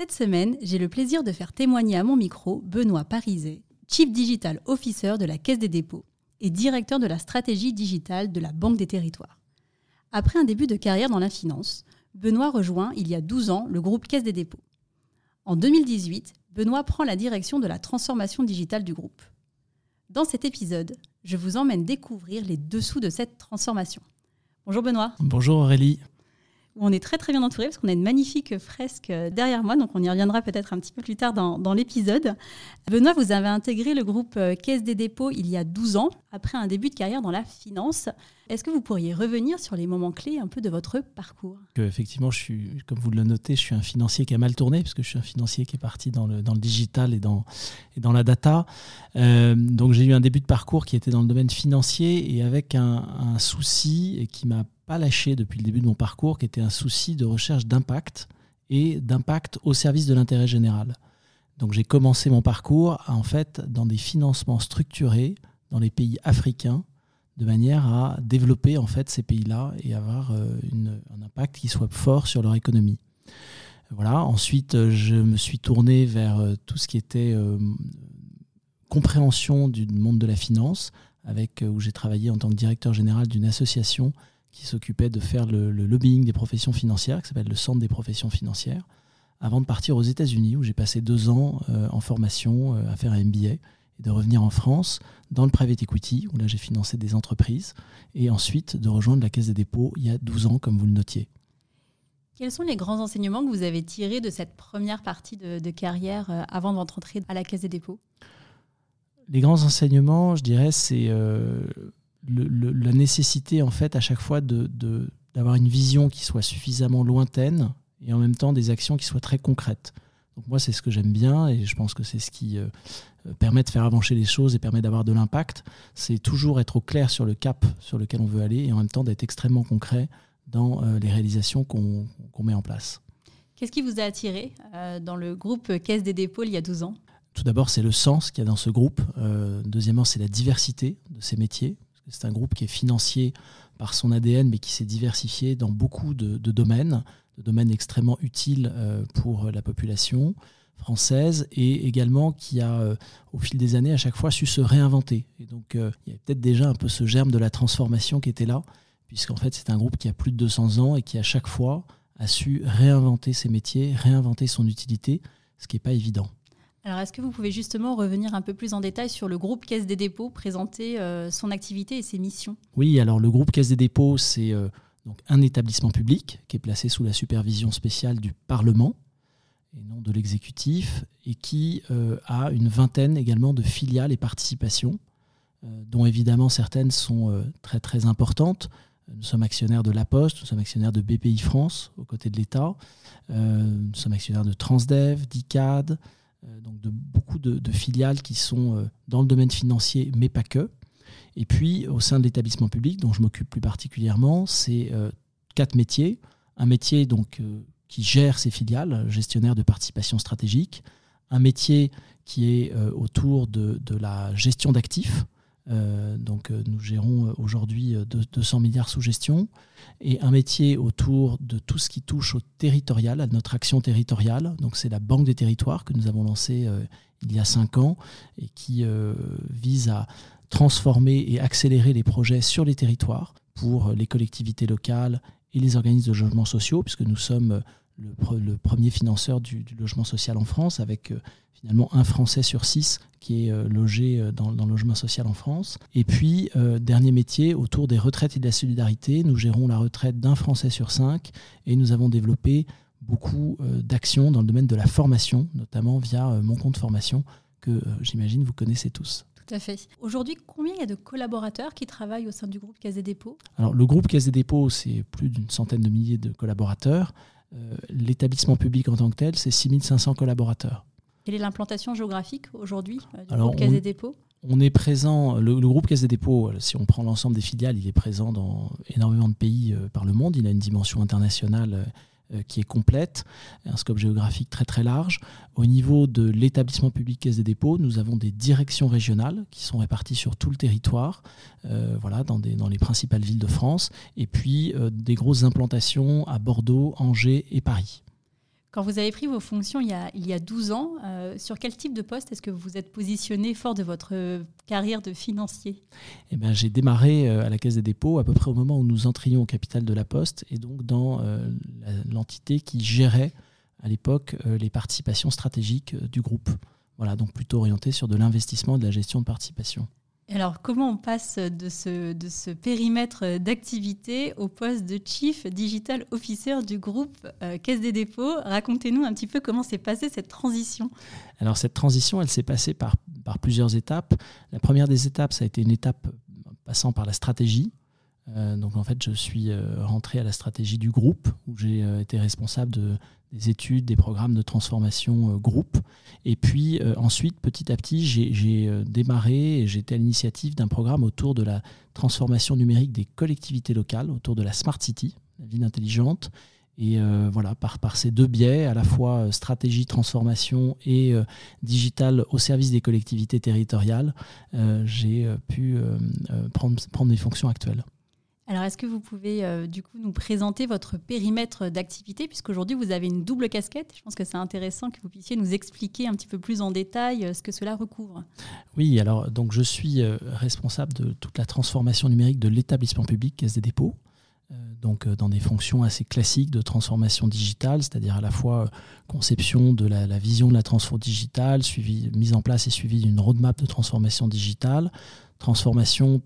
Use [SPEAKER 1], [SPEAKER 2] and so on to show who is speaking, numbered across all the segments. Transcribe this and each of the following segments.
[SPEAKER 1] Cette semaine, j'ai le plaisir de faire témoigner à mon micro Benoît Pariset, Chief Digital Officer de la Caisse des dépôts et directeur de la stratégie digitale de la Banque des territoires. Après un début de carrière dans la finance, Benoît rejoint il y a 12 ans le groupe Caisse des dépôts. En 2018, Benoît prend la direction de la transformation digitale du groupe. Dans cet épisode, je vous emmène découvrir les dessous de cette transformation. Bonjour Benoît.
[SPEAKER 2] Bonjour Aurélie
[SPEAKER 1] on est très très bien entouré parce qu'on a une magnifique fresque derrière moi, donc on y reviendra peut-être un petit peu plus tard dans, l'épisode. Benoît, vous avez intégré le groupe euh, Caisse des dépôts il y a 12 ans, après un début de carrière dans la finance. Est-ce que vous pourriez revenir sur les moments clés un peu de votre parcours?
[SPEAKER 2] Effectivement, je suis, comme vous le notez, je suis un financier qui a mal tourné, parce que je suis un financier qui est parti dans le, dans le digital et dans, et dans la data. Euh, donc j'ai eu un début de parcours qui était dans le domaine financier et avec un, souci qui m'a pas lâché depuis le début de mon parcours, qui était un souci de recherche d'impact et d'impact au service de l'intérêt général. Donc j'ai commencé mon parcours en fait dans des financements structurés dans les pays africains de manière à développer en fait ces pays-là et avoir euh, un impact qui soit fort sur leur économie. Voilà. Ensuite, euh, je me suis tourné vers euh, tout ce qui était compréhension du monde de la finance, avec où j'ai travaillé en tant que directeur général d'une association qui s'occupait de faire le, lobbying des professions financières, qui s'appelle le Centre des professions financières, avant de partir aux États-Unis, où j'ai passé deux ans euh, en formation euh, à faire un MBA, et de revenir en France dans le private equity, où là j'ai financé des entreprises, et ensuite de rejoindre la Caisse des dépôts il y a 12 ans, comme vous le notiez.
[SPEAKER 1] Quels sont les grands enseignements que vous avez tirés de cette première partie de, carrière euh, avant de rentrer à la Caisse des dépôts?
[SPEAKER 2] Les grands enseignements, je dirais, c'est la nécessité en fait à chaque fois de, d'avoir une vision qui soit suffisamment lointaine et en même temps des actions qui soient très concrètes. Donc moi c'est ce que j'aime bien et je pense que c'est ce qui euh, permet de faire avancer les choses et permet d'avoir de l'impact. C'est toujours être au clair sur le cap sur lequel on veut aller et en même temps d'être extrêmement concret dans euh, les réalisations qu'on, met en place.
[SPEAKER 1] Qu'est-ce qui vous a attiré euh, dans le groupe Caisse des dépôts il y a 12 ans?
[SPEAKER 2] Tout d'abord c'est le sens qu'il y a dans ce groupe. deuxièmement c'est la diversité de ces métiers c'est un groupe qui est financier par son ADN, mais qui s'est diversifié dans beaucoup de, domaines, de domaines extrêmement utiles euh, pour la population française et également qui a, euh, au fil des années, à chaque fois su se réinventer. Et donc, euh, il y a peut-être déjà un peu ce germe de la transformation qui était là, puisqu'en fait, c'est un groupe qui a plus de 200 ans et qui, à chaque fois, a su réinventer ses métiers, réinventer son utilité, ce qui n'est pas évident.
[SPEAKER 1] Alors, est-ce que vous pouvez justement revenir un peu plus en détail sur le groupe Caisse des dépôts, présenter euh, son activité et ses missions?
[SPEAKER 2] Oui, alors le groupe Caisse des dépôts, c'est euh, un établissement public qui est placé sous la supervision spéciale du Parlement et non de l'exécutif, et qui euh, a une vingtaine également de filiales et participations, dont évidemment certaines sont très très importantes. Nous sommes actionnaires de La Poste, nous sommes actionnaires de BPI France aux côtés de l'État, nous sommes actionnaires de Transdev, d'ICAD, donc de beaucoup de, filiales qui sont euh, dans le domaine financier, mais pas que. Et puis, au sein de l'établissement public, dont je m'occupe plus particulièrement, c'est euh, quatre métiers. Un métier qui gère ses filiales, gestionnaire de participation stratégique. Un métier qui est autour de, la gestion d'actifs, euh, donc euh, nous gérons euh, aujourd'hui 200 milliards sous gestion et un métier autour de tout ce qui touche au territorial, à notre action territoriale. Donc c'est la Banque des territoires que nous avons lancée il y a cinq ans et qui vise à transformer et accélérer les projets sur les territoires pour les collectivités locales et les organismes de logement sociaux, puisque nous sommes le, premier financeur du, logement social en France, avec euh, finalement un Français sur six qui est euh, logé euh, dans, le logement social en France. Et puis, dernier métier, autour des retraites et de la solidarité, nous gérons la retraite d'un Français sur cinq et nous avons développé beaucoup d'actions dans le domaine de la formation, notamment via mon compte formation que j'imagine vous connaissez tous.
[SPEAKER 1] Tout à fait. Aujourd'hui, combien il y a de collaborateurs qui travaillent au sein du groupe Caisse des dépôts?
[SPEAKER 2] Alors, le groupe Caisse des dépôts, c'est plus d'une centaine de milliers de collaborateurs L'établissement public en tant que tel, c'est 6500 collaborateurs.
[SPEAKER 1] Quelle est l'implantation géographique aujourd'hui du groupe Caisse des dépôts?
[SPEAKER 2] On est présent, le, groupe Caisse des dépôts, si on prend l'ensemble des filiales, il est présent dans énormément de pays par le monde. Il a une dimension internationale euh, qui est complète, un scope géographique très très large. Au niveau de l'établissement public Caisse des dépôts, nous avons des directions régionales qui sont réparties sur tout le territoire, euh, voilà, dans les principales villes de France, et puis euh, des grosses implantations à Bordeaux, Angers et Paris.
[SPEAKER 1] Quand vous avez pris vos fonctions il y a, il y a 12 ans, euh, sur quel type de poste est-ce que vous êtes positionné fort de votre carrière de financier?
[SPEAKER 2] Eh ben, J'ai démarré euh, à la Caisse des dépôts à peu près au moment où nous entrions au capital de la Poste et donc dans euh, l'entité qui gérait à l'époque les participations stratégiques du groupe. Voilà, donc plutôt orienté sur de l'investissement et de la gestion de participation.
[SPEAKER 1] Alors, comment on passe de ce, de ce périmètre d'activité au poste de Chief Digital Officer du groupe euh, Caisse des dépôts? Racontez-nous un petit peu comment s'est passée cette transition.
[SPEAKER 2] Alors, cette transition, elle s'est passée par, par plusieurs étapes. La première des étapes, ça a été une étape passant par la stratégie. Euh, donc, en fait, je suis euh, rentré à la stratégie du groupe, où j'ai été responsable de des études, des programmes de transformation euh, groupe. Et puis euh, ensuite, petit à petit, j'ai euh, démarré et j'étais à l'initiative d'un programme autour de la transformation numérique des collectivités locales, autour de la Smart City, la ville intelligente. Et voilà, par, ces deux biais, à la fois stratégie, transformation et digital au service des collectivités territoriales, j'ai pu prendre mes fonctions actuelles.
[SPEAKER 1] Alors, est-ce que vous pouvez euh, du coup nous présenter votre périmètre d'activité, puisqu'aujourd'hui vous avez une double casquette? Je pense que c'est intéressant que vous puissiez nous expliquer un petit peu plus en détail euh, ce que cela recouvre.
[SPEAKER 2] Oui, alors donc je suis euh, responsable de toute la transformation numérique de l'établissement public Caisse des dépôts. Donc dans des fonctions assez classiques de transformation digitale, c'est-à-dire à la fois conception de la, vision de la transformation digitale, suivi, mise en place et suivi d'une roadmap de transformation digitale, transformation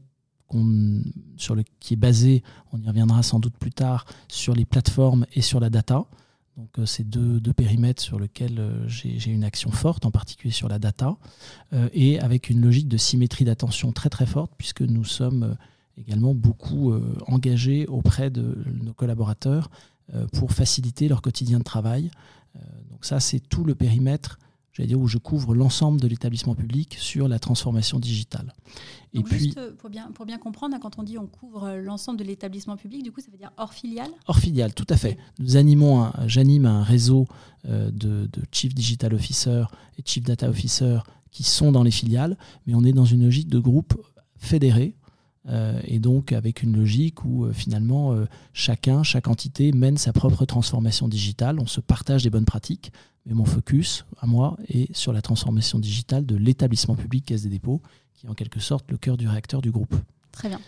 [SPEAKER 2] qui est basé, on y reviendra sans doute plus tard, sur les plateformes et sur la data. Donc euh, c'est deux, deux, périmètres sur lesquels euh, j'ai une action forte, en particulier sur la data, euh, et avec une logique de symétrie d'attention très très forte, puisque nous sommes également beaucoup engagés auprès de nos collaborateurs pour faciliter leur quotidien de travail. donc ça, c'est tout le périmètre j'allais dire, où je couvre l'ensemble de l'établissement public sur la transformation digitale.
[SPEAKER 1] Et puis, juste euh, pour bien, pour bien comprendre, hein, quand on dit on couvre euh, l'ensemble de l'établissement public, du coup, ça veut dire hors filiale?
[SPEAKER 2] Hors filiale, tout à fait. Nous animons, j'anime un réseau euh, de, de, Chief Digital Officer et Chief Data Officer qui sont dans les filiales, mais on est dans une logique de groupe fédéré, et donc avec une logique où finalement chacun, chaque entité mène sa propre transformation digitale, on se partage des bonnes pratiques, mais mon focus, à moi, est sur la transformation digitale de l'établissement public Caisse des dépôts, qui est en quelque sorte le cœur du réacteur du groupe.
[SPEAKER 1] Très bien.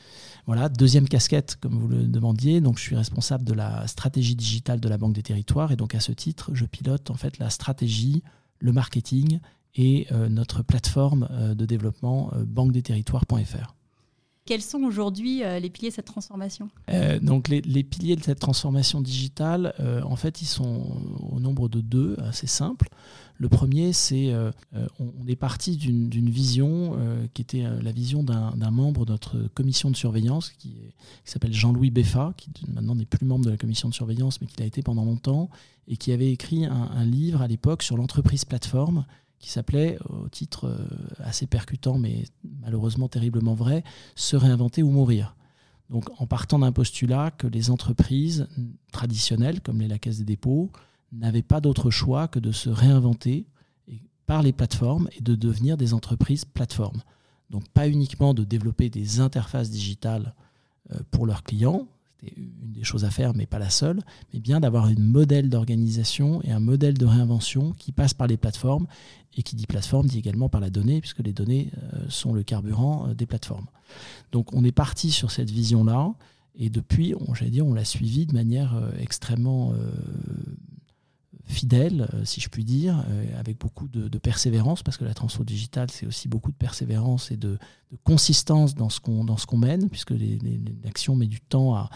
[SPEAKER 2] Voilà, deuxième casquette, comme vous le demandiez. Donc, je suis responsable de la stratégie digitale de la Banque des Territoires. Et donc, à ce titre, je pilote en fait la stratégie, le marketing et euh, notre plateforme euh, de développement euh.
[SPEAKER 1] Quels sont aujourd'hui euh, les piliers de cette transformation?
[SPEAKER 2] Euh, Donc les, piliers de cette transformation digitale, euh, en fait, ils sont au nombre de deux, assez simples. Le premier, c'est on, est parti d'une vision qui était la vision d'un membre de notre commission de surveillance qui, s'appelle Jean-Louis Beffa, qui maintenant n'est plus membre de la commission de surveillance, mais qui l'a été pendant longtemps, et qui avait écrit un livre à l'époque sur l'entreprise plateforme qui s'appelait, au titre euh, assez percutant mais malheureusement terriblement vrai, Se réinventer ou mourir. Donc en partant d'un postulat que les entreprises traditionnelles, comme les la Caisse des dépôts, n'avaient pas d'autre choix que de se réinventer par les plateformes et de devenir des entreprises plateformes. Donc pas uniquement de développer des interfaces digitales euh, pour leurs clients, une des choses à faire, mais pas la seule, mais bien d'avoir un modèle d'organisation et un modèle de réinvention qui passe par les plateformes et qui dit plateforme dit également par la donnée, puisque les données euh, sont le carburant euh, des plateformes. Donc on est parti sur cette vision-là, et depuis, on, dire, on l'a suivi de manière euh, extrêmement fidèle, euh, si je puis dire, euh, avec beaucoup de, persévérance, parce que la transfo digitale, c'est aussi beaucoup de persévérance et de, consistance dans ce qu'on qu'on mène, puisque l'action met du temps à,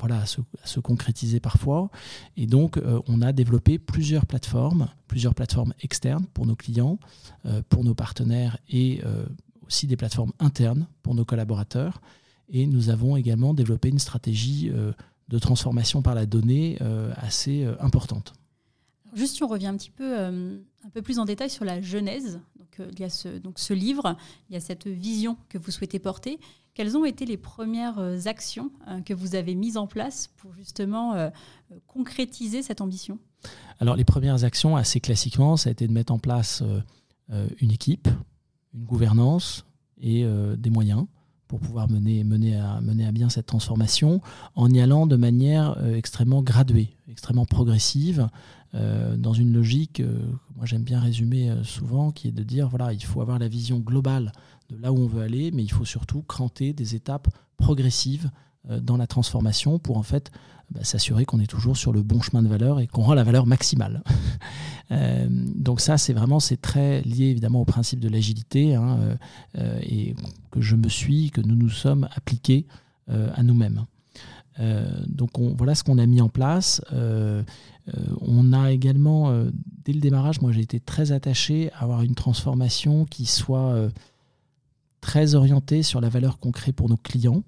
[SPEAKER 2] voilà, à se, concrétiser parfois. Et donc, euh, on a développé plusieurs plateformes, plusieurs plateformes externes pour nos clients, pour nos partenaires et aussi des plateformes internes pour nos collaborateurs. Et nous avons également développé une stratégie de transformation par la donnée assez importante.
[SPEAKER 1] Juste si on revient un petit peu, un peu plus en détail sur la genèse, donc, il y a ce, donc, ce livre, il y a cette vision que vous souhaitez porter. Quelles ont été les premières actions que vous avez mises en place pour justement concrétiser cette ambition?
[SPEAKER 2] Alors les premières actions, assez classiquement, ça a été de mettre en place une équipe, une gouvernance et des moyens pour pouvoir mener, mener, à, mener à bien cette transformation en y allant de manière euh, extrêmement graduée, extrêmement progressive, euh, dans une logique, euh, moi j'aime bien résumer souvent, qui est de dire, voilà, il faut avoir la vision globale de là où on veut aller, mais il faut surtout cranter des étapes progressives dans la transformation pour en fait bah, s'assurer qu'on est toujours sur le bon chemin de valeur et qu'on rend la valeur maximale. Euh, donc ça, c'est vraiment c'est très lié évidemment au principe de l'agilité hein, euh, euh, et que je me suis, que nous nous sommes appliqués à nous-mêmes. donc on, voilà ce qu'on a mis en place. on a également, dès le démarrage, moi j'ai été très attaché à avoir une transformation qui soit très orientée sur la valeur qu'on crée pour nos clients.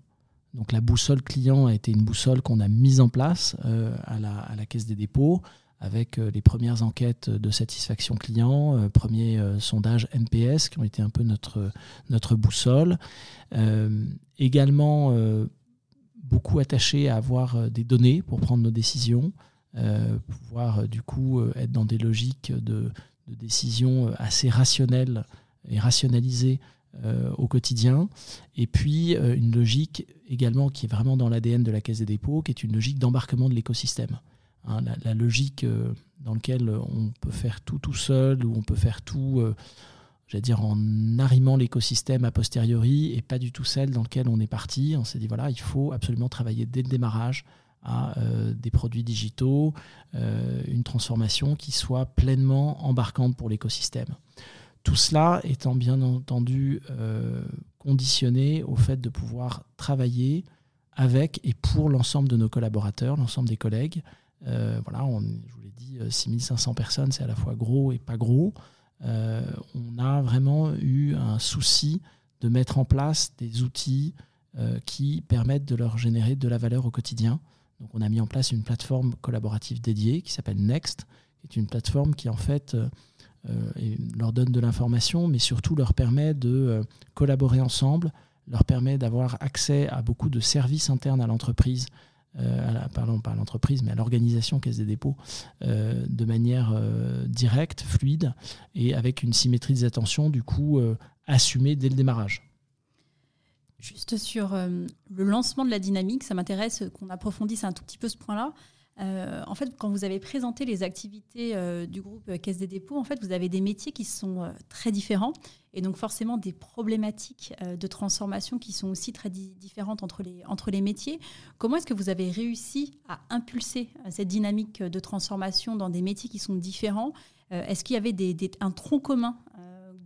[SPEAKER 2] Donc la boussole client a été une boussole qu'on a mise en place euh, à, la, Caisse des dépôts avec euh, les premières enquêtes de satisfaction client, euh, premiers sondages NPS qui ont été un peu notre, notre boussole. également beaucoup attaché à avoir des données pour prendre nos décisions, pouvoir du coup être dans des logiques de, de décision assez rationnelles et rationalisées euh, au quotidien. Et puis euh, une logique également qui est vraiment dans l'ADN de la Caisse des dépôts, qui est une logique d'embarquement de l'écosystème. Hein, la, logique euh, dans laquelle on peut faire tout tout seul, ou on peut faire tout, j'allais dire, en arrimant l'écosystème a posteriori, et pas du tout celle dans laquelle on est parti. On s'est dit, voilà, il faut absolument travailler dès le démarrage à des produits digitaux, une transformation qui soit pleinement embarquante pour l'écosystème. Tout cela étant bien entendu euh, conditionné au fait de pouvoir travailler avec et pour l'ensemble de nos collaborateurs, l'ensemble des collègues. Euh, voilà, on, je vous l'ai dit, 6500 euh, personnes, c'est à la fois gros et pas gros. on a vraiment eu un souci de mettre en place des outils qui permettent de leur générer de la valeur au quotidien. Donc on a mis en place une plateforme collaborative dédiée qui s'appelle Next, qui est une plateforme qui en fait et leur donne de l'information, mais surtout leur permet de euh, collaborer ensemble, leur permet d'avoir accès à beaucoup de services internes à l'entreprise, euh, pardon, pas à l'entreprise, mais à l'organisation Caisse des dépôts, de manière directe, fluide, et avec une symétrie des attentions, du coup, assumée dès le démarrage.
[SPEAKER 1] Juste sur le lancement de la dynamique, ça m'intéresse qu'on approfondisse un tout petit peu ce point-là. Euh, en fait, quand vous avez présenté les activités euh, du groupe Caisse des dépôts, en fait, vous avez des métiers qui sont euh, très différents et donc forcément des problématiques de transformation qui sont aussi très différentes entre les, entre les métiers. Comment est-ce que vous avez réussi à impulser cette dynamique de transformation dans des métiers qui sont différents? Est-ce qu'il y avait un tronc commun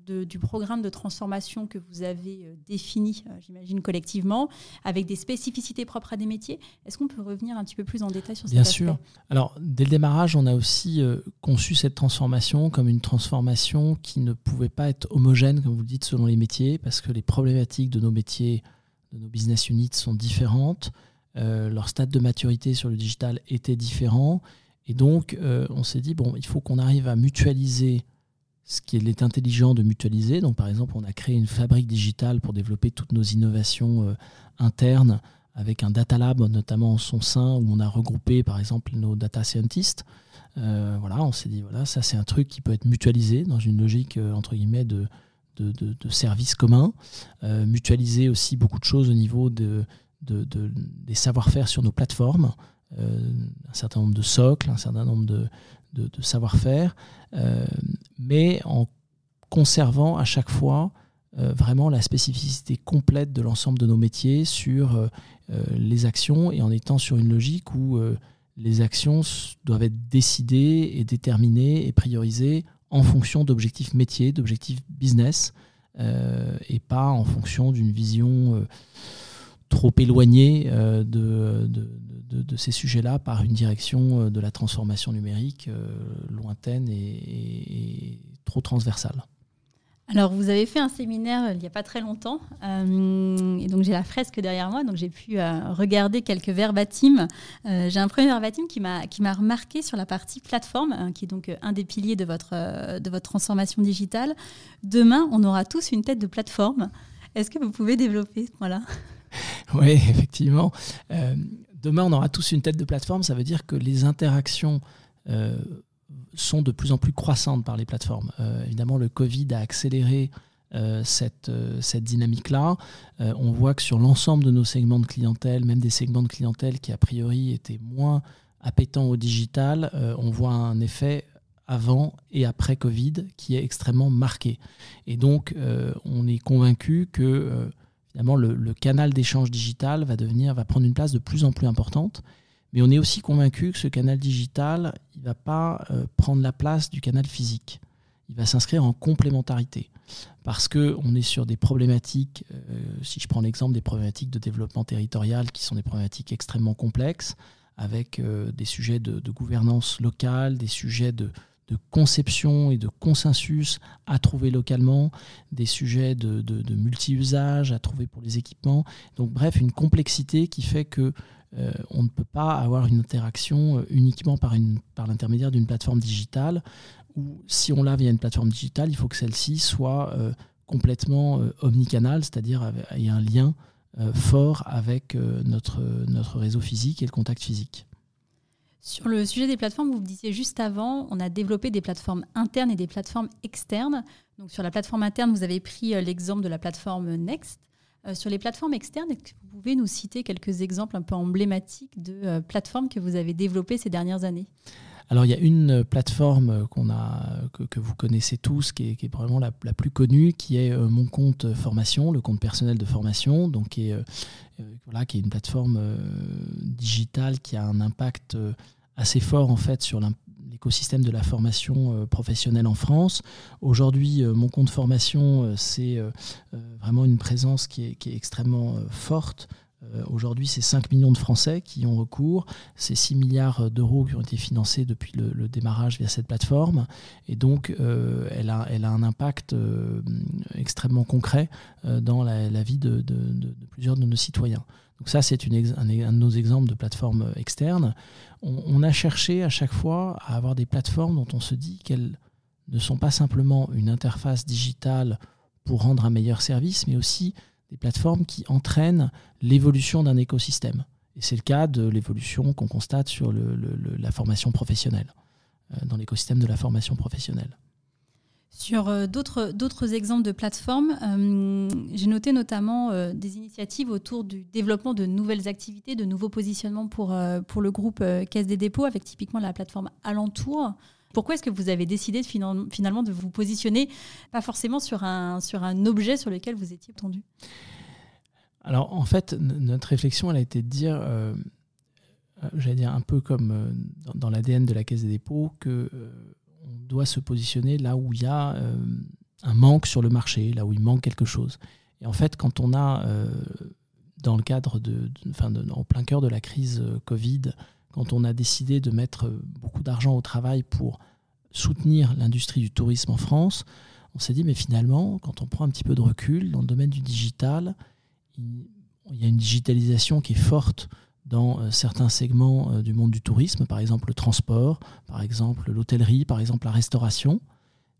[SPEAKER 1] du programme de transformation que vous avez euh, défini, euh, j'imagine, collectivement, avec des spécificités propres à des métiers. Est-ce qu'on peut revenir un petit peu plus en détail sur
[SPEAKER 2] cet Bien sûr. Alors, dès le démarrage, on a aussi euh, conçu cette transformation comme une transformation qui ne pouvait pas être homogène, comme vous le dites, selon les métiers, parce que les problématiques de nos métiers, de nos business units sont différentes. leur stade de maturité sur le digital était différent. Et donc, on s'est dit, bon, il faut qu'on arrive à mutualiser ce qu'il est intelligent de mutualiser. Donc, par exemple, on a créé une fabrique digitale pour développer toutes nos innovations euh, internes avec un data lab, notamment en son sein, où on a regroupé, par exemple, nos data scientists. Euh, voilà, on s'est dit, voilà, ça, c'est un truc qui peut être mutualisé dans une logique, euh, entre guillemets, de, de, de, services communs. mutualiser aussi beaucoup de choses au niveau de, des savoir-faire sur nos plateformes. un certain nombre de socles, un certain nombre de, de, savoir-faire, euh, mais en conservant à chaque fois euh, vraiment la spécificité complète de l'ensemble de nos métiers sur euh, les actions et en étant sur une logique où les actions doivent être décidées et déterminées et priorisées en fonction d'objectifs métiers, d'objectifs business, et pas en fonction d'une vision trop éloignée de, de, ces sujets-là par une direction euh, de la transformation numérique euh, lointaine et, trop transversale.
[SPEAKER 1] Alors, vous avez fait un séminaire euh, il n'y a pas très longtemps, euh, et donc j'ai la fresque derrière moi, donc j'ai pu euh, regarder quelques verbatims. j'ai un premier verbatim qui m'a qui m'a remarqué sur la partie plateforme, hein, qui est donc un des piliers de votre de votre transformation digitale. Demain, on aura tous une tête de plateforme. Est-ce que vous pouvez développer voilà
[SPEAKER 2] Oui, effectivement. demain, on aura tous une tête de plateforme. Ça veut dire que les interactions sont de plus en plus croissantes par les plateformes. Euh, évidemment, le Covid a accéléré euh, cette, euh, cette dynamique-là. on voit que sur l'ensemble de nos segments de clientèle, même des segments de clientèle qui a priori étaient moins appétants au digital, on voit un effet avant et après Covid qui est extrêmement marqué. Et donc, on est convaincu que finalement le, canal d'échange digital va devenir, va prendre une place de plus en plus importante mais on est aussi convaincu que ce canal digital, il ne va pas euh, prendre la place du canal physique. Il va s'inscrire en complémentarité. Parce qu'on est sur des problématiques, euh, si je prends l'exemple des problématiques de développement territorial, qui sont des problématiques extrêmement complexes, avec euh, des sujets de, gouvernance locale, des sujets de, conception et de consensus à trouver localement, des sujets de, de multi-usage à trouver pour les équipements. Donc bref, une complexité qui fait que euh, on ne peut pas avoir une interaction euh, uniquement par, par l'intermédiaire d'une plateforme digitale, ou si on l'a via une plateforme digitale, il faut que celle-ci soit euh, complètement omnicanal, c'est-à-dire ait un lien fort avec notre, notre réseau physique et le contact physique.
[SPEAKER 1] Sur le sujet des plateformes, vous me disiez juste avant, on a développé des plateformes internes et des plateformes externes. Donc sur la plateforme interne, vous avez pris l'exemple de la plateforme Next. Euh, sur les plateformes externes, est-ce que vous pouvez nous citer quelques exemples un peu emblématiques de euh, plateformes que vous avez développées ces dernières années?
[SPEAKER 2] Alors il y a une plateforme qu'on a, que, vous connaissez tous, qui est, qui la, plus connue, qui est euh, mon compte formation, le compte personnel de formation, donc qui est, une plateforme digitale qui a un impact assez fort en fait sur l'écosystème de la formation euh, professionnelle en France. Aujourd'hui, euh, mon compte formation, euh, c'est vraiment une présence qui est, extrêmement forte. Aujourd'hui, c'est 5 millions de Français qui ont recours. C'est 6 milliards d'euros qui ont été financés depuis le, démarrage via cette plateforme. Et donc, elle, a, elle, a, un impact extrêmement concret dans la, vie de, plusieurs de nos citoyens. Donc ça, c'est un, un, de nos exemples de plateformes externes on, a cherché à chaque fois à avoir des plateformes dont on se dit qu'elles ne sont pas simplement une interface digitale pour rendre un meilleur service, mais aussi des plateformes qui entraînent l'évolution d'un écosystème. Et c'est le cas de l'évolution qu'on constate sur la formation professionnelle, euh, dans l'écosystème de la formation professionnelle.
[SPEAKER 1] Sur euh, d'autres exemples de plateformes, euh, j'ai noté notamment des initiatives autour du développement de nouvelles activités, de nouveaux positionnements pour, pour le groupe Caisse des dépôts, avec typiquement la plateforme Alentour. Pourquoi est-ce que vous avez décidé finalement de vous positionner, pas forcément sur un, sur un objet sur lequel vous étiez tendu?
[SPEAKER 2] Alors en fait, notre réflexion, elle a été de dire, j'allais dire un peu comme dans, dans l'ADN de la Caisse des dépôts, que on doit se positionner là où il y a euh, un manque sur le marché, là où il manque quelque chose. Et en fait, quand on a, euh, dans le cadre de, en plein cœur de la crise euh, Covid, quand on a décidé de mettre beaucoup d'argent au travail pour soutenir l'industrie du tourisme en France, on s'est dit, mais finalement, quand on prend un petit peu de recul dans le domaine du digital, il y a une digitalisation qui est forte dans euh, certains segments euh, du monde du tourisme, par exemple le transport, par exemple l'hôtellerie, par exemple la restauration.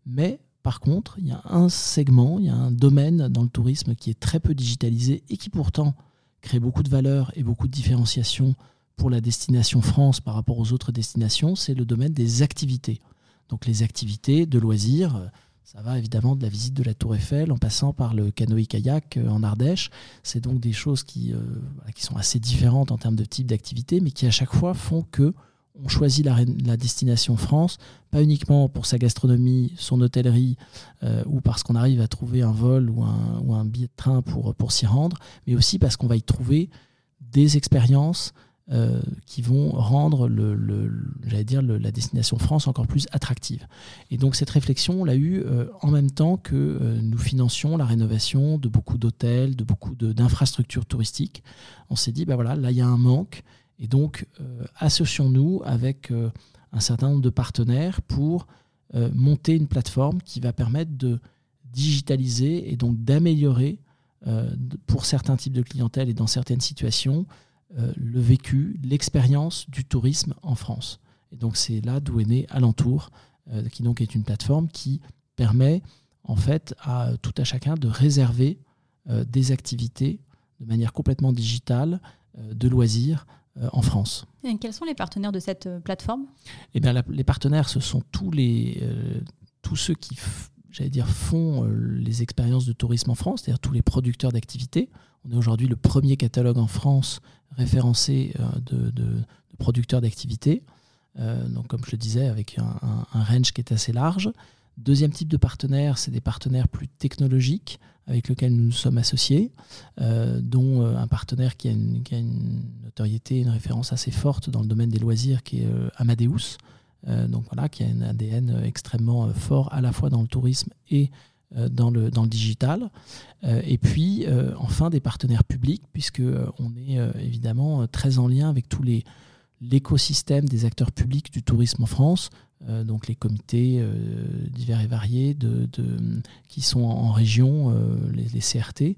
[SPEAKER 2] Mais par contre, il y a un segment, il y a un domaine dans le tourisme qui est très peu digitalisé et qui pourtant crée beaucoup de valeur et beaucoup de différenciation pour la destination France par rapport aux autres destinations, c'est le domaine des activités. Donc les activités de loisirs, ça va évidemment de la visite de la Tour Eiffel en passant par le canoë-kayak euh, en Ardèche. C'est donc des choses qui, euh, qui sont assez différentes en termes de type d'activité, mais qui à chaque fois font que on choisit la, destination France, pas uniquement pour sa gastronomie, son hôtellerie, euh, ou parce qu'on arrive à trouver un vol ou un, ou un billet de train pour, pour s'y rendre, mais aussi parce qu'on va y trouver des expériences, euh, qui vont rendre la destination France encore plus attractive. Et donc cette réflexion, on l'a eue euh, en même temps que euh, nous financions la rénovation de beaucoup d'hôtels, de beaucoup d'infrastructures touristiques. On s'est dit, bah voilà, là il y a un manque, et donc associons-nous avec un certain nombre de partenaires pour monter une plateforme qui va permettre de digitaliser et donc d'améliorer pour certains types de clientèle et dans certaines situations le vécu, l'expérience du tourisme en France. Et donc c'est là d'où est né Alentour, qui donc est une plateforme qui permet en fait à tout à chacun de réserver des activités de manière complètement digitale de loisirs euh, en France.
[SPEAKER 1] Et quels sont les partenaires de cette euh, plateforme?
[SPEAKER 2] Eh bien, Les partenaires, ce sont tous, les, euh, tous ceux qui j'allais dire, font les expériences de tourisme en France, c'est-à-dire tous les producteurs d'activités. On est aujourd'hui le premier catalogue en France référencé de, de, producteurs d'activités. donc, comme je le disais, avec un, range qui est assez large. Deuxième type de partenaires, c'est des partenaires plus technologiques avec lesquels nous nous sommes associés, euh, dont euh, un partenaire qui a, une, notoriété, une référence assez forte dans le domaine des loisirs, qui est euh, Amadeus, donc voilà, qui a un ADN extrêmement fort à la fois dans le tourisme et dans le, dans le digital. et puis, enfin, des partenaires publics, puisque on est évidemment très en lien avec tous les l'écosystème des acteurs publics du tourisme en France, euh, donc les comités euh, divers et variés de, qui sont en, région, euh, les, CRT,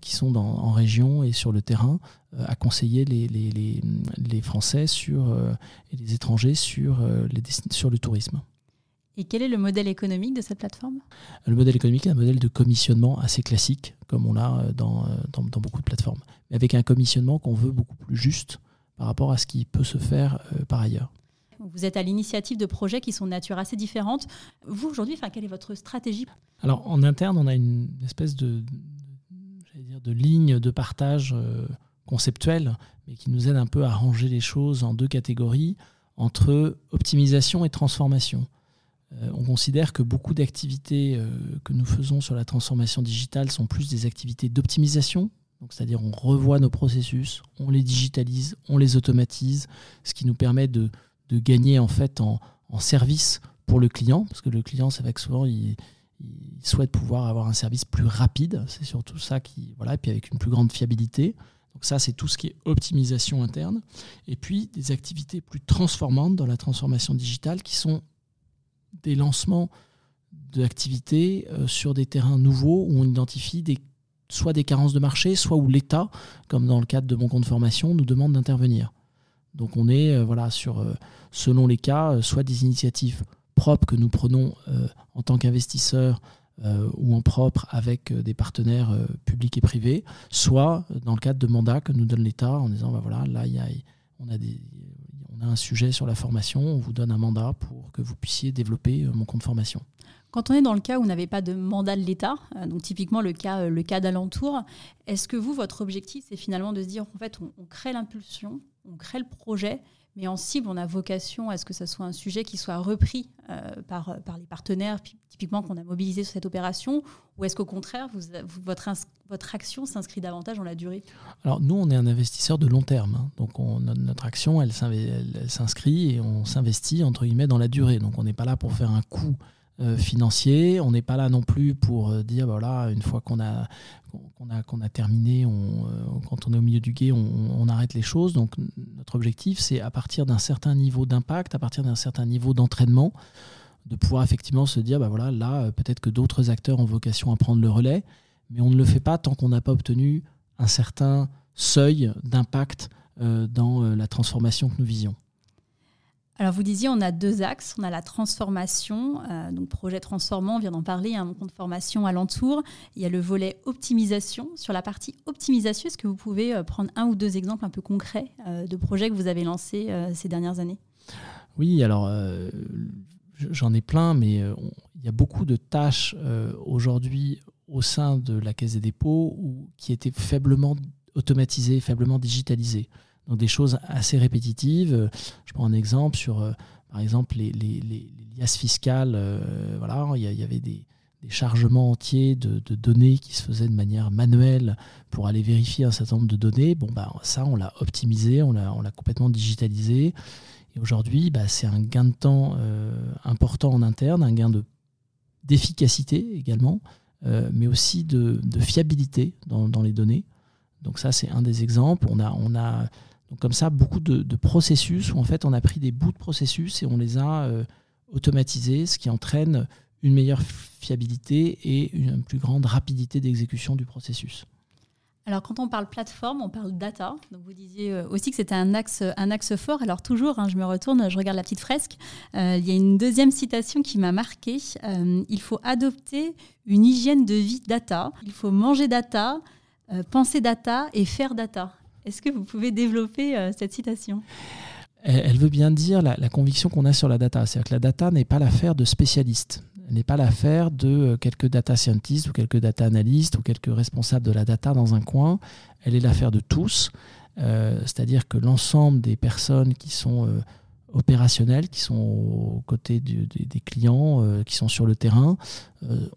[SPEAKER 2] qui sont en région et sur le terrain à conseiller les, les, les, Français sur, et les étrangers sur, les, sur le tourisme.
[SPEAKER 1] Et quel est le modèle économique de cette plateforme?
[SPEAKER 2] Le modèle économique est un modèle de commissionnement assez classique, comme on l'a dans, dans, dans beaucoup de plateformes, mais avec un commissionnement qu'on veut beaucoup plus juste par rapport à ce qui peut se faire par ailleurs.
[SPEAKER 1] Vous êtes à l'initiative de projets qui sont de nature assez différente. Vous, aujourd'hui, enfin, quelle est votre stratégie?
[SPEAKER 2] Alors, en interne, on a une espèce de, de ligne de partage euh, conceptuelle, mais qui nous aide un peu à ranger les choses en deux catégories, entre optimisation et transformation. Euh, on considère que beaucoup d'activités euh, que nous faisons sur la transformation digitale sont plus des activités d'optimisation, c'est-à-dire on revoit nos processus, on les digitalise, on les automatise, ce qui nous permet de de gagner en fait en, service pour le client, parce que le client, c'est vrai que souvent, il, souhaite pouvoir avoir un service plus rapide. C'est surtout ça qui. Voilà, et puis avec une plus grande fiabilité. Donc, ça, c'est tout ce qui est optimisation interne. Et puis, des activités plus transformantes dans la transformation digitale qui sont des lancements d'activités euh, sur des terrains nouveaux où on identifie des, soit des carences de marché, soit où l'État, comme dans le cadre de mon compte formation, nous demande d'intervenir. Donc on est euh, voilà, sur, euh, selon les cas, soit des initiatives propres que nous prenons en tant qu'investisseurs ou en propre avec des partenaires publics et privés, soit dans le cadre de mandats que nous donne l'État en disant bah voilà, là, y a, on, a des, on a un sujet sur la formation, on vous donne un mandat pour que vous puissiez développer mon compte formation.
[SPEAKER 1] Quand on est dans le cas où vous n'avez pas de mandat de l'État, donc typiquement le cas, le cas d'alentour, est-ce que vous, votre objectif, c'est finalement de se dire en fait, on crée l'impulsion, on crée le projet, mais en cible, on a vocation à ce que ce soit un sujet qui soit repris euh, par, par les partenaires, typiquement qu'on a mobilisé sur cette opération, ou est-ce qu'au contraire, votre, votre action s'inscrit davantage dans la durée?
[SPEAKER 2] Alors nous, on est un investisseur de long terme, hein. donc on, notre action, elle, s'inscrit et on s'investit entre guillemets dans la durée. Donc on n'est pas là pour faire un coup euh, financier. On n'est pas là non plus pour euh, dire voilà, une fois qu'on a, qu'on a, qu'on a terminé, on, quand on est au milieu du guet, on, arrête les choses. Donc objectif, c'est à partir d'un certain niveau d'impact, à partir d'un certain niveau d'entraînement, de pouvoir effectivement se dire bah voilà, là, peut-être que d'autres acteurs ont vocation à prendre le relais, mais on ne le fait pas tant qu'on n'a pas obtenu un certain seuil d'impact dans la transformation que nous visions.
[SPEAKER 1] Alors vous disiez, on a deux axes. On a la transformation, euh, donc projet transformant, on vient d'en parler, hein, compte formation alentour. Il y a le volet optimisation. Sur la partie optimisation, est-ce que vous pouvez euh, prendre un ou deux exemples un peu concrets euh, de projets que vous avez lancés ces dernières années?
[SPEAKER 2] Oui, alors j'en ai plein, mais il y a beaucoup de tâches aujourd'hui au sein de la Caisse des dépôts qui étaient faiblement automatisées, faiblement digitalisées donc des choses assez répétitives. Je prends un exemple sur, euh, par exemple, les, les, liasses fiscales. Euh, voilà, il y, avait des, chargements entiers de, données qui se faisaient de manière manuelle pour aller vérifier un certain nombre de données. Bon, bah, ça, on l'a optimisé, on l'a, complètement digitalisé. Et aujourd'hui, bah, c'est un gain de temps euh, important en interne, un gain de, d'efficacité également, mais aussi de, de fiabilité dans, dans, les données. Donc ça, c'est un des exemples. On a, on a donc comme ça, beaucoup de, processus où en fait on a pris des bouts de processus et on les a euh, automatisés, ce qui entraîne une meilleure fiabilité et une plus grande rapidité d'exécution du processus.
[SPEAKER 1] Alors, quand on parle plateforme, on parle data. Donc, vous disiez euh, aussi que c'était un axe, un axe fort. Alors, toujours, hein, je me retourne, je regarde la petite fresque. Euh, il y a une deuxième citation qui m'a marquée. Il faut adopter une hygiène de vie data. Il faut manger data, penser data et faire data. Est-ce que vous pouvez développer cette citation?
[SPEAKER 2] Elle, veut bien dire la, conviction qu'on a sur la data. C'est-à-dire que la data n'est pas l'affaire de spécialistes n'est pas l'affaire de euh, quelques data scientists ou quelques data analystes ou quelques responsables de la data dans un coin. Elle est l'affaire de tous. Euh, c'est-à-dire que l'ensemble des personnes qui sont euh, opérationnelles, qui sont aux côtés des clients, qui sont sur le terrain,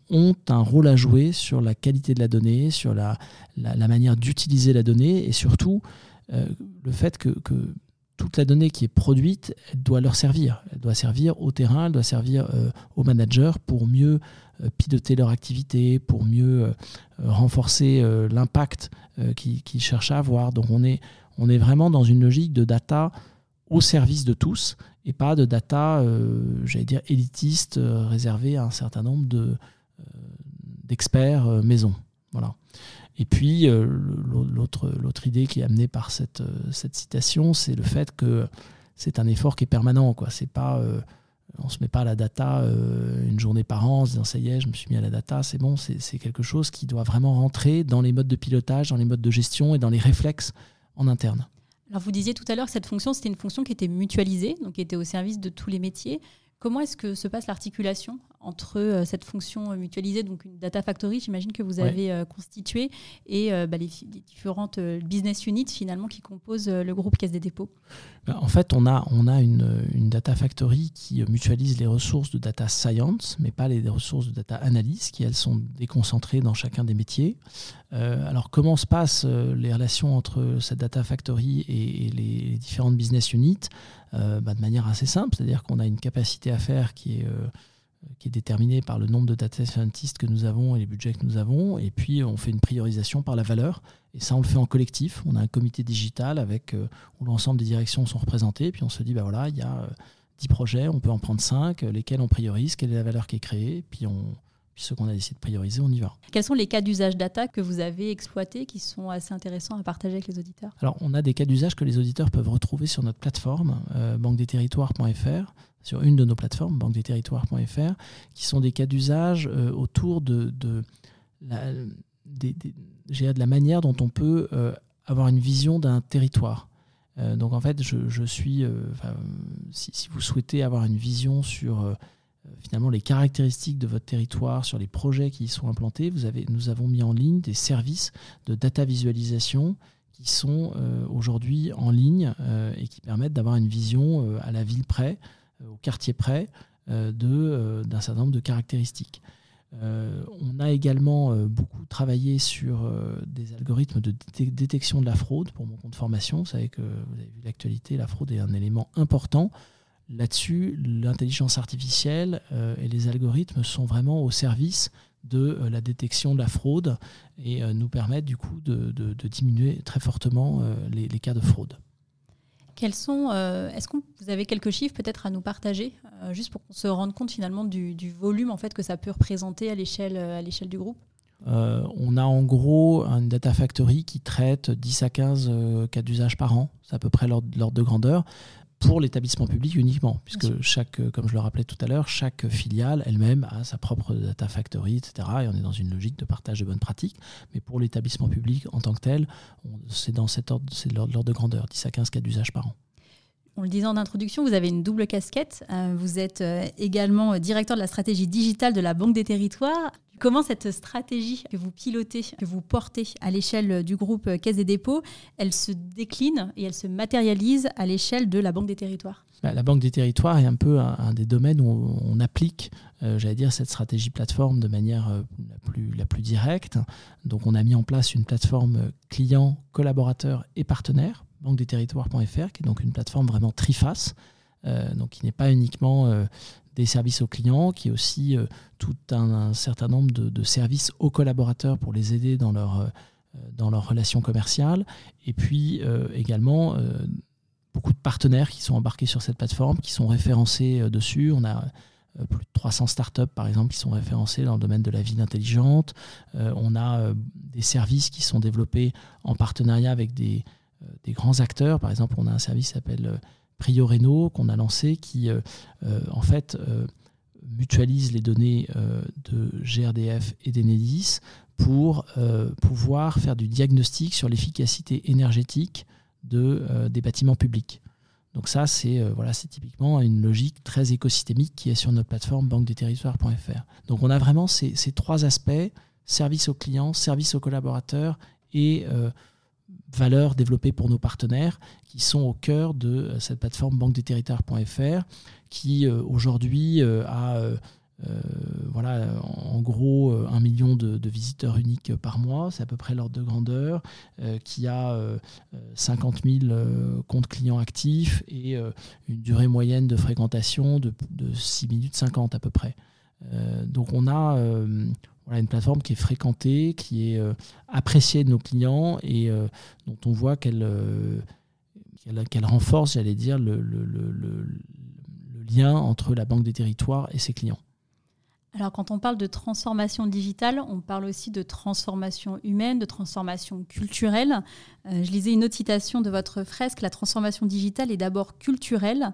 [SPEAKER 2] ont un rôle à jouer sur la qualité de la donnée, sur la, la, manière d'utiliser la donnée et surtout le fait que, que toute la donnée qui est produite, elle doit leur servir. Elle doit servir au terrain, elle doit servir euh, aux managers pour mieux euh, piloter leur activité, pour mieux euh, renforcer l'impact qu'ils cherchent à avoir. Donc on est, on est vraiment dans une logique de data au service de tous et pas de data, j'allais dire, élitiste, réservée à un certain nombre d'experts maison. Voilà. Et puis, euh, l'autre idée qui est amenée par cette, euh, cette citation, c'est le fait que c'est un effort qui est permanent. Quoi. C'est pas, euh, on ne se met pas à la data une journée par an en se disant ça y est, je me suis mis à la data, c'est bon. C'est quelque chose qui doit vraiment rentrer dans les modes de pilotage, dans les modes de gestion et dans les réflexes en interne.
[SPEAKER 1] Alors vous disiez tout à l'heure que cette fonction, c'était une fonction qui était mutualisée, donc qui était au service de tous les métiers. Comment est-ce que se passe l'articulation entre euh, cette fonction euh, mutualisée, donc une data factory, j'imagine que vous avez euh, constituée, et bah, les, différentes business units finalement qui composent le groupe Caisse des dépôts.
[SPEAKER 2] Bah, En fait, on a, on a une, data factory qui mutualise les ressources de data science, mais pas les ressources de data analyse, qui elles sont déconcentrées dans chacun des métiers. alors, comment se passent les relations entre cette data factory et, les différentes business units? Bah, De manière assez simple, c'est-à-dire qu'on a une capacité à faire qui est qui est déterminé par le nombre de data scientists que nous avons et les budgets que nous avons. Et puis, on fait une priorisation par la valeur. Et ça, on le fait en collectif. On a un comité digital avec, euh, où l'ensemble des directions sont représentées. Puis on se dit, bah voilà, il y a 10 euh, projets, on peut en prendre 5, euh, lesquels on priorise, quelle est la valeur qui est créée? Puis, on, puis ceux qu'on a décidé de prioriser, on y va.
[SPEAKER 1] Quels sont les cas d'usage data que vous avez exploités qui sont assez intéressants à partager avec les auditeurs?
[SPEAKER 2] Alors, on a des cas d'usage que les auditeurs peuvent retrouver sur notre plateforme, euh, banque-des-territoires.fr sur une de nos plateformes, banque-des-territoires.fr, qui sont des cas d'usage euh, autour de, de la, de la manière dont on peut euh, avoir une vision d'un territoire. Euh, donc en fait, je, suis, si, si, vous souhaitez avoir une vision sur finalement les caractéristiques de votre territoire, sur les projets qui y sont implantés, vous avez, nous avons mis en ligne des services de data visualisation qui sont aujourd'hui en ligne et qui permettent d'avoir une vision à la ville près au quartier près euh, euh, d'un certain nombre de caractéristiques. on a également beaucoup travaillé sur des algorithmes de détection de la fraude pour mon compte formation. Vous savez que vous avez vu l'actualité, la fraude est un élément important. Là-dessus, l'intelligence artificielle et les algorithmes sont vraiment au service de la détection de la fraude et nous permettent du coup de, diminuer très fortement les, cas de fraude
[SPEAKER 1] sont, euh, est-ce que vous avez quelques chiffres peut-être à nous partager, euh, juste pour qu'on se rende compte finalement du, volume en fait que ça peut représenter à l'échelle, euh, à l'échelle du groupe?
[SPEAKER 2] On a en gros une data factory qui traite 10 à 15 cas d'usage par an, c'est à peu près l'ordre de grandeur pour l'établissement public uniquement, puisque chaque, euh, comme je le rappelais tout à l'heure, chaque filiale elle-même a sa propre data factory, etc. Et on est dans une logique de partage de bonnes pratiques. Mais pour l'établissement public en tant que tel, c'est dans cet ordre, c'est l'ordre de grandeur, 10 à 15 cas d'usage par an.
[SPEAKER 1] On le disait en introduction, vous avez une double casquette. Euh, vous êtes euh, également directeur de la stratégie digitale de la Banque des Territoires. Comment cette stratégie que vous pilotez, que vous portez à l'échelle du groupe Caisse des dépôts, elle se décline et elle se matérialise à l'échelle de la Banque des territoires?
[SPEAKER 2] Bah, La Banque des territoires est un peu un, des domaines où on, applique, euh, j'allais dire, cette stratégie plateforme de manière euh, la, plus, directe. Donc on a mis en place une plateforme client, collaborateur et partenaire, banque des territoires.fr, qui est donc une plateforme vraiment triface. Euh, donc qui n'est pas uniquement des services aux clients, qui est aussi euh, tout un, certain nombre de, services aux collaborateurs pour les aider dans leur, euh, dans leur relation commerciale, et puis euh, également beaucoup de partenaires qui sont embarqués sur cette plateforme, qui sont référencés dessus. On a plus de 300 startups, par exemple, qui sont référencées dans le domaine de la ville intelligente. on a des services qui sont développés en partenariat avec des, des, grands acteurs. Par exemple, on a un service qui s'appelle Prio Reno qu'on a lancé qui, en fait, mutualise les données de GRDF et d'Enedis pour pouvoir faire du diagnostic sur l'efficacité énergétique de, des bâtiments publics. Donc ça, c'est euh, voilà, typiquement une logique très écosystémique qui est sur notre plateforme banque-des-territoires.fr. Donc on a vraiment ces, trois aspects service aux clients, service aux collaborateurs et euh, valeurs développées pour nos partenaires qui sont au cœur de euh, cette plateforme banque-des-territoires.fr qui aujourd'hui a euh, voilà, en gros, euh, un million de, visiteurs uniques par mois, c'est à peu près l'ordre de grandeur, euh, qui a 50 000 comptes clients actifs et une durée moyenne de fréquentation de, 6 minutes 50 à peu près. donc on a une plateforme qui est fréquentée, qui est appréciée de nos clients et dont on voit qu'elle renforce, j'allais dire, le, lien entre la Banque des Territoires et ses clients.
[SPEAKER 1] Alors quand on parle de transformation digitale, on parle aussi de transformation humaine, de transformation culturelle. Euh, je lisais une autre citation de votre fresque, la transformation digitale est d'abord culturelle.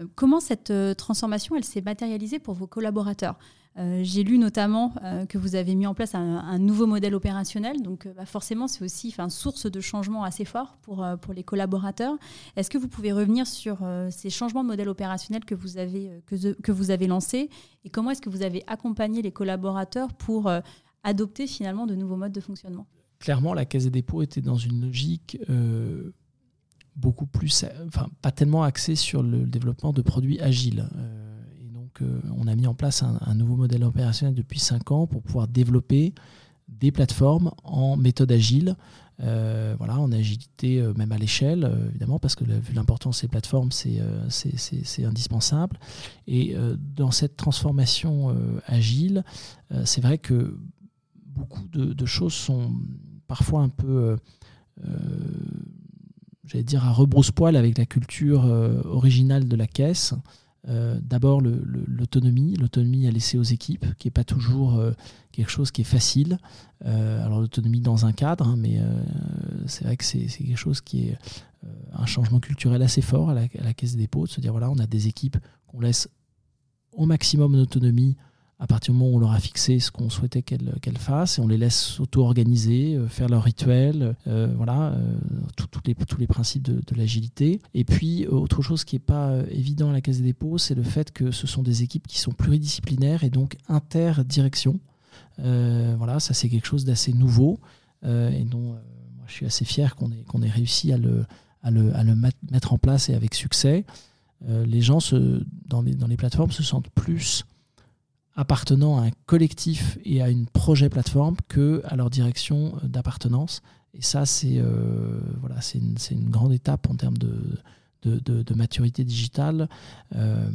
[SPEAKER 1] Euh, comment cette euh, transformation, elle s'est matérialisée pour vos collaborateurs? Euh, j'ai lu notamment euh, que vous avez mis en place un, nouveau modèle opérationnel, donc euh, bah, forcément c'est aussi une source de changement assez fort pour, les collaborateurs. Est-ce que vous pouvez revenir sur ces changements de modèle opérationnel que vous avez, que, avez lancés et comment est-ce que vous avez accompagné les collaborateurs pour adopter finalement de nouveaux modes de fonctionnement?
[SPEAKER 2] Clairement, la Caisse des dépôts était dans une logique beaucoup plus, enfin pas tellement axée sur le développement de produits agiles on a mis en place un, nouveau modèle opérationnel depuis 5 ans pour pouvoir développer des plateformes en méthode agile, euh, voilà, en agilité euh, même à l'échelle, euh, évidemment, parce que vu l'importance de ces plateformes, c'est indispensable. Et dans cette transformation agile, c'est vrai que beaucoup de, choses sont parfois un peu, j'allais dire, à rebrousse-poil avec la culture originale de la caisse. Euh, d'abord l'autonomie, l'autonomie à laisser aux équipes, qui n'est pas toujours euh, quelque chose qui est facile. Euh, alors l'autonomie dans un cadre, hein, mais c'est vrai que c'est quelque chose qui est un changement culturel assez fort à la, Caisse des dépôts, de se dire voilà, on a des équipes qu'on laisse au maximum d'autonomie à partir du moment où on leur a fixé ce qu'on souhaitait qu'elles fassent, et on les laisse s'auto-organiser, euh, faire leur rituel, euh, voilà, euh, les, tous les principes de, l'agilité. Et puis, autre chose qui n'est pas évident à la Caisse des dépôts, c'est le fait que ce sont des équipes qui sont pluridisciplinaires et donc interdirection. voilà, ça c'est quelque chose d'assez nouveau et dont moi, je suis assez fier qu'on ait, ait réussi à le, à le, à le mettre en place et avec succès. les gens se, dans, les, dans les plateformes se sentent plus appartenant à un collectif et à une projet plateforme que à leur direction d'appartenance. Et ça, c'est euh, une, une, grande étape en termes de, maturité digitale. Euh,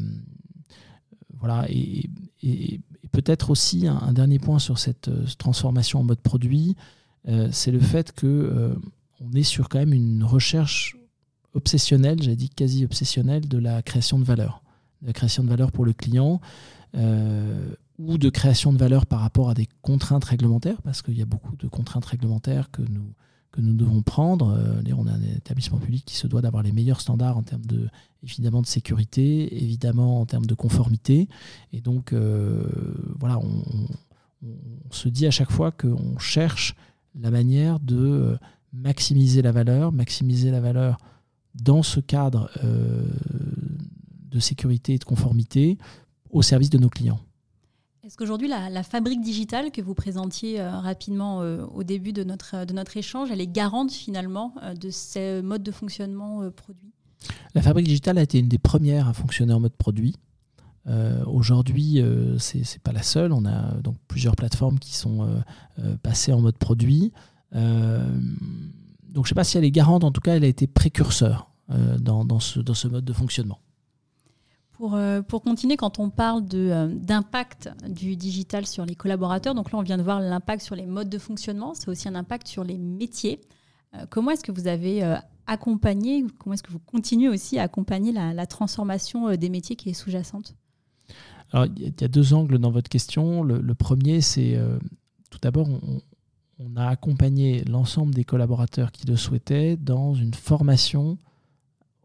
[SPEAKER 2] voilà, et, et, peut-être aussi un, dernier point sur cette euh, transformation en mode produit, c'est le fait que on est sur quand même une recherche obsessionnelle, j'ai dit quasi obsessionnelle, de la création de valeur, de création de valeur pour le client. Euh, ou de création de valeur par rapport à des contraintes réglementaires, parce qu'il y a beaucoup de contraintes réglementaires que nous, que nous devons prendre. Euh, on a un établissement public qui se doit d'avoir les meilleurs standards en termes de, évidemment, de sécurité, évidemment en termes de conformité. Et donc, euh, voilà, on, se dit à chaque fois qu'on cherche la manière de maximiser la valeur, maximiser la valeur dans ce cadre de sécurité et de conformité au service de nos clients.
[SPEAKER 1] Est-ce qu'aujourd'hui, la, fabrique digitale que vous présentiez euh, rapidement euh, au début de notre, de notre échange, elle est garante finalement euh, de ces modes de fonctionnement produit
[SPEAKER 2] La fabrique digitale a été une des premières à fonctionner en mode produit. Aujourd'hui, ce n'est pas la seule. On a donc plusieurs plateformes qui sont passées en mode produit. donc je ne sais pas si elle est garante, en tout cas, elle a été précurseur dans, dans, ce, dans ce mode de fonctionnement.
[SPEAKER 1] Euh, pour, continuer, quand on parle euh, d'impact du digital sur les collaborateurs, donc là on vient de voir l'impact sur les modes de fonctionnement, c'est aussi un impact sur les métiers. Euh, comment est-ce que vous avez accompagné, comment est-ce que vous continuez aussi à accompagner la, transformation des métiers qui est sous-jacente?
[SPEAKER 2] Alors, il y a deux angles dans votre question. Le, premier, c'est tout d'abord, on, on, a accompagné l'ensemble des collaborateurs qui le souhaitaient dans une formation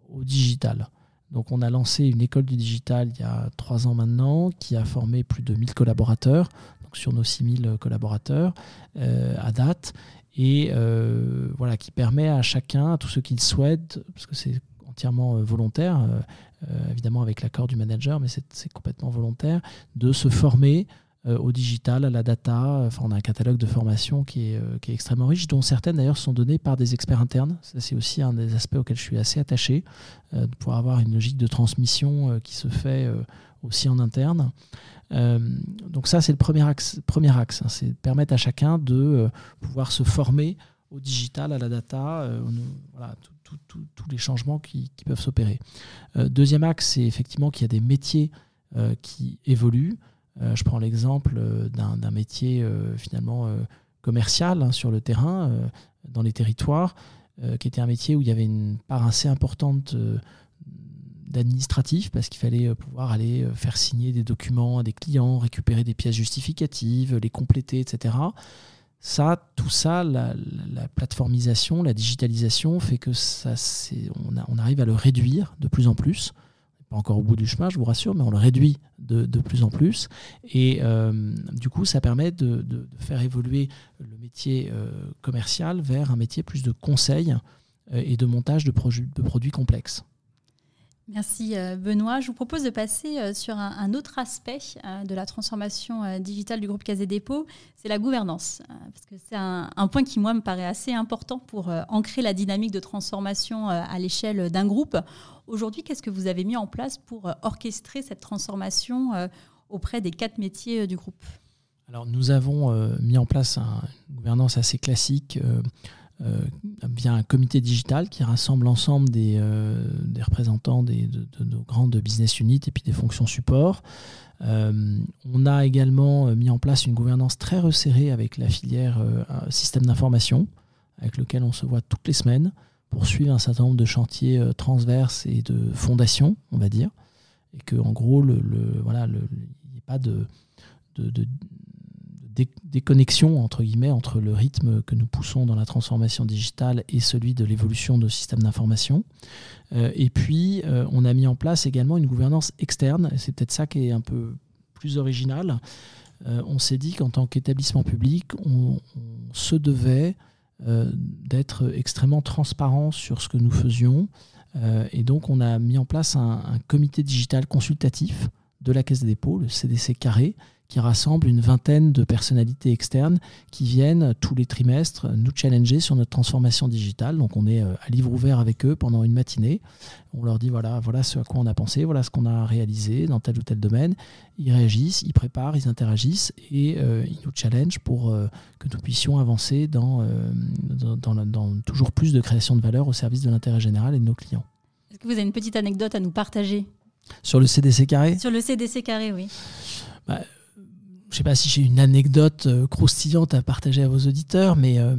[SPEAKER 2] au digital. Donc on a lancé une école du digital il y a trois ans maintenant qui a formé plus de 1000 collaborateurs, donc sur nos 6000 collaborateurs euh, à date, et euh, voilà, qui permet à chacun, à tous ceux qui le souhaitent, parce que c'est entièrement euh, volontaire, évidemment avec l'accord du manager, mais c'est complètement volontaire, de se former euh, au digital, à la data. On a un catalogue de formations qui est, euh, qui est extrêmement riche, dont certaines d'ailleurs sont données par des experts internes. Ça, c'est aussi un des aspects auxquels je suis assez attaché, euh, pouvoir avoir une logique de transmission qui se fait aussi en interne. donc ça, c'est le premier axe. Premier axe hein, c'est permettre à chacun de pouvoir se former au digital, à la data, voilà, tous les changements qui, qui peuvent s'opérer. deuxième axe, c'est effectivement qu'il y a des métiers qui évoluent. Euh, je prends l'exemple euh, d'un métier euh, finalement commercial hein, sur le terrain, dans les territoires, qui était un métier où il y avait une part assez importante d'administratif parce qu'il fallait pouvoir aller faire signer des documents à des clients, récupérer des pièces justificatives, les compléter, etc. Ça, tout ça, la, plateformisation, la digitalisation fait que ça, on, arrive à le réduire de plus en plus encore au bout du chemin, je vous rassure, mais on le réduit de, plus en plus. Et euh, du coup, ça permet de, faire évoluer le métier euh, commercial vers un métier plus de conseil euh, et de montage de, de produits complexes.
[SPEAKER 1] Merci Benoît. Je vous propose de passer sur un, autre aspect de la transformation digitale du groupe Casé Dépôt, c'est la gouvernance. Parce que c'est un, un, point qui, moi, me paraît assez important pour ancrer la dynamique de transformation à l'échelle d'un groupe. Aujourd'hui, qu'est-ce que vous avez mis en place pour euh, orchestrer cette transformation euh, auprès des quatre métiers euh, du groupe?
[SPEAKER 2] Alors, nous avons mis en place une gouvernance assez classique. Via un comité digital qui rassemble l'ensemble des, représentants de, nos grandes business units et puis des fonctions support. on a également mis en place une gouvernance très resserrée avec la filière système d'information, avec lequel on se voit toutes les semaines poursuivre un certain nombre de chantiers euh, transverses et de fondations, on va dire, et que en gros, le, voilà, il n'y ait pas de, déconnexion entre guillemets entre le rythme que nous poussons dans la transformation digitale et celui de l'évolution de systèmes d'information. Euh, et puis, euh, on a mis en place également une gouvernance externe, c'est peut-être ça qui est un peu plus original. on s'est dit qu'en tant qu'établissement public, on, se devait euh, d'être extrêmement transparent sur ce que nous faisions. Euh, et donc, on a mis en place un, un, comité digital consultatif de la Caisse des dépôts, le CDC Carré, qui rassemble une vingtaine de personnalités externes qui viennent tous les trimestres nous challenger sur notre transformation digitale. Donc on est euh, à livre ouvert avec eux pendant une matinée. On leur dit voilà, voilà ce à quoi on a pensé, voilà ce qu'on a réalisé dans tel ou tel domaine. Ils réagissent, ils préparent, ils interagissent et euh, ils nous challengent pour euh, que nous puissions avancer dans, dans, dans toujours plus de création de valeur au service de l'intérêt général et de nos clients.
[SPEAKER 1] Est-ce que vous avez une petite anecdote à nous partager?
[SPEAKER 2] Sur le CDC carré?
[SPEAKER 1] Sur le CDC carré, oui.
[SPEAKER 2] Bah, je ne sais pas si j'ai une anecdote euh, croustillante à partager à vos auditeurs, mais euh,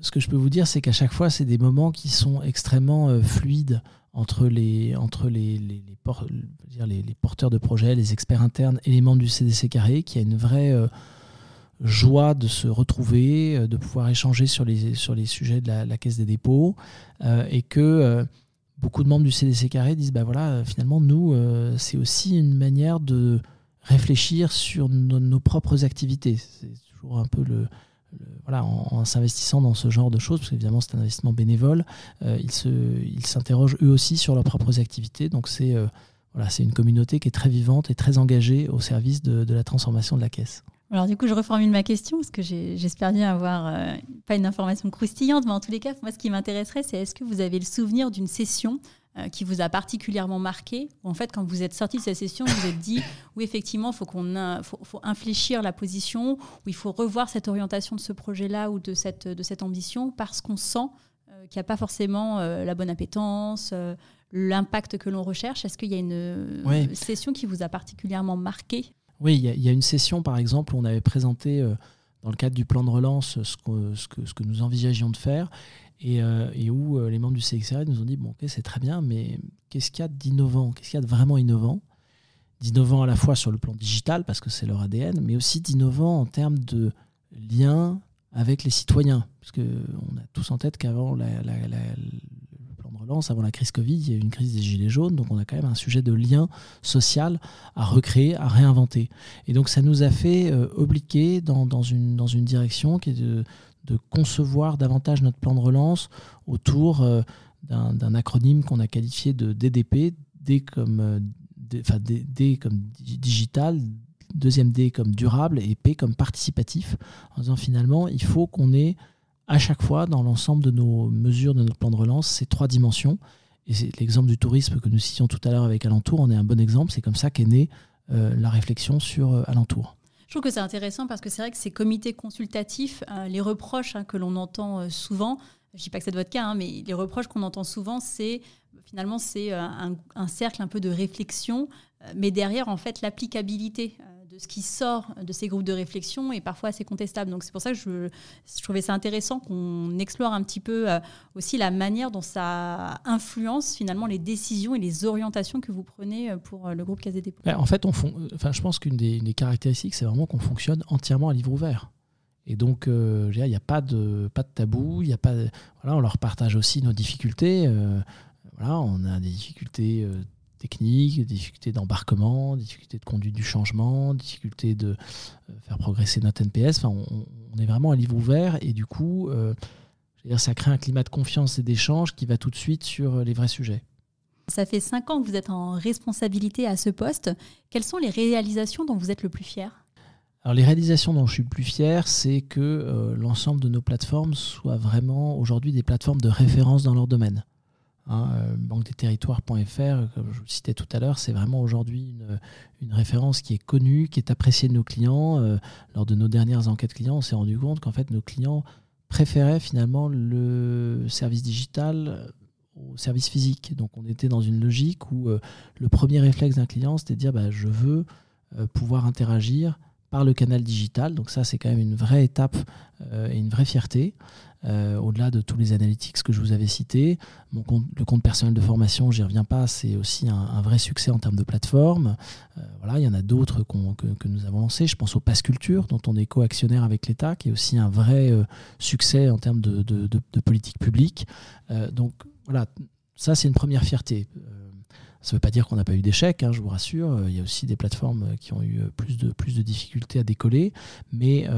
[SPEAKER 2] ce que je peux vous dire, c'est qu'à chaque fois, c'est des moments qui sont extrêmement euh, fluides entre les, entre les, les, porteurs de projets, les experts internes et les membres du CDC Carré, qui a une vraie joie de se retrouver, de pouvoir échanger sur les, sur les sujets de la, Caisse des dépôts, et que beaucoup de membres du CDC Carré disent, bah voilà, finalement, nous, c'est aussi une manière de réfléchir sur nos, propres activités. C'est toujours un peu le, voilà, en, s'investissant dans ce genre de choses, parce qu'évidemment c'est un investissement bénévole, euh, ils s'interrogent eux aussi sur leurs propres activités. Donc c'est euh, voilà, c'est une communauté qui est très vivante et très engagée au service de, la transformation de la caisse.
[SPEAKER 1] Alors du coup, je reformule ma question parce que j'espère bien avoir euh, pas une information croustillante, mais en tous les cas, moi, ce qui m'intéresserait, c'est est-ce que vous avez le souvenir d'une session euh, qui vous a particulièrement marqué En fait, quand vous êtes sorti de cette session, vous vous êtes dit, oui, effectivement, il faut, qu'on faut, faut, infléchir la position, ou il faut revoir cette orientation de ce projet-là ou de cette, de cette ambition, parce qu'on sent euh, qu'il n'y a pas forcément euh, la bonne appétence, l'impact que l'on recherche. Est-ce qu'il y a une session qui vous a particulièrement marqué?
[SPEAKER 2] Oui, il y, a une session, par exemple, où on avait présenté dans le cadre du plan de relance ce que, ce que, ce que nous envisagions de faire euh, et, où euh, les membres du CXR nous ont dit bon ok c'est très bien mais qu'est-ce qu'il y a d'innovant? Qu'est-ce qu'il y a de vraiment innovant? D'innovant à la fois sur le plan digital, parce que c'est leur ADN, mais aussi d'innovant en termes de lien avec les citoyens. Parce qu'on a tous en tête qu'avant le plan de relance, avant la crise Covid, il y a eu une crise des Gilets jaunes, donc on a quand même un sujet de lien social à recréer, à réinventer. Et donc ça nous a fait euh, obliquer dans une direction qui est de, de, concevoir davantage notre plan de relance autour euh, d'un acronyme qu'on a qualifié de DDP, D comme euh, D, comme digital, deuxième D comme durable et P comme participatif, en disant finalement, il faut qu'on ait à chaque fois dans l'ensemble de nos mesures de notre plan de relance ces trois dimensions. Et c'est l'exemple du tourisme que nous citions tout à l'heure avec Alentour, on est un bon exemple, c'est comme ça qu'est née euh, la réflexion sur Alentour.
[SPEAKER 1] Je trouve que c'est intéressant parce que c'est vrai que ces comités consultatifs, euh, les reproches hein, que l'on entend souvent, je ne dis pas que c'est votre cas, hein, mais les reproches qu'on entend souvent, c'est finalement c'est un, un, cercle un peu de réflexion, mais derrière en fait l'applicabilité de ce qui sort de ces groupes de réflexion est parfois assez contestable. Donc c'est pour ça que je, trouvais ça intéressant qu'on explore un petit peu euh, aussi la manière dont ça influence finalement les décisions et les orientations que vous prenez euh, pour euh, le groupe Casé Dépôt.
[SPEAKER 2] En fait, enfin, je pense qu'une des, caractéristiques, c'est vraiment qu'on fonctionne entièrement à livre ouvert. Et donc, il n'y a pas de, pas de tabou, y a pas voilà, on leur partage aussi nos difficultés. voilà, on a des difficultés techniques, difficultés d'embarquement, difficultés de conduite du changement, difficultés de euh, faire progresser notre NPS. Enfin, on, est vraiment un livre ouvert et du coup, euh, ça crée un climat de confiance et d'échange qui va tout de suite sur euh, les vrais sujets.
[SPEAKER 1] Ça fait cinq ans que vous êtes en responsabilité à ce poste. Quelles sont les réalisations dont vous êtes le plus fier?
[SPEAKER 2] Alors les réalisations dont je suis le plus fier, c'est que l'ensemble de nos plateformes soient vraiment aujourd'hui des plateformes de référence dans leur domaine. Hein, euh, banque des territoires.fr, comme je vous citais tout à l'heure, c'est vraiment aujourd'hui une, référence qui est connue, qui est appréciée de nos clients. Euh, lors de nos dernières enquêtes clients, on s'est rendu compte qu'en fait nos clients préféraient finalement le service digital au service physique. Donc on était dans une logique où euh, le premier réflexe d'un client, c'était de dire bah, je veux pouvoir interagir par le canal digital. Donc ça, c'est quand même une vraie étape et une vraie fierté. Euh, au-delà de tous les analytics que je vous avais cités. Le compte personnel de formation, j'y reviens pas, c'est aussi un, vrai succès en termes de plateforme. Euh, voilà, il y en a d'autres que, nous avons lancés. Je pense au Pass Culture, dont on est co-actionnaire avec l'État, qui est aussi un vrai euh, succès en termes de, politique publique. donc voilà, ça c'est une première fierté. Ça ne veut pas dire qu'on n'a pas eu d'échecs, hein, je vous rassure. Il y a aussi des plateformes qui ont eu plus de, plus de difficultés à décoller. Mais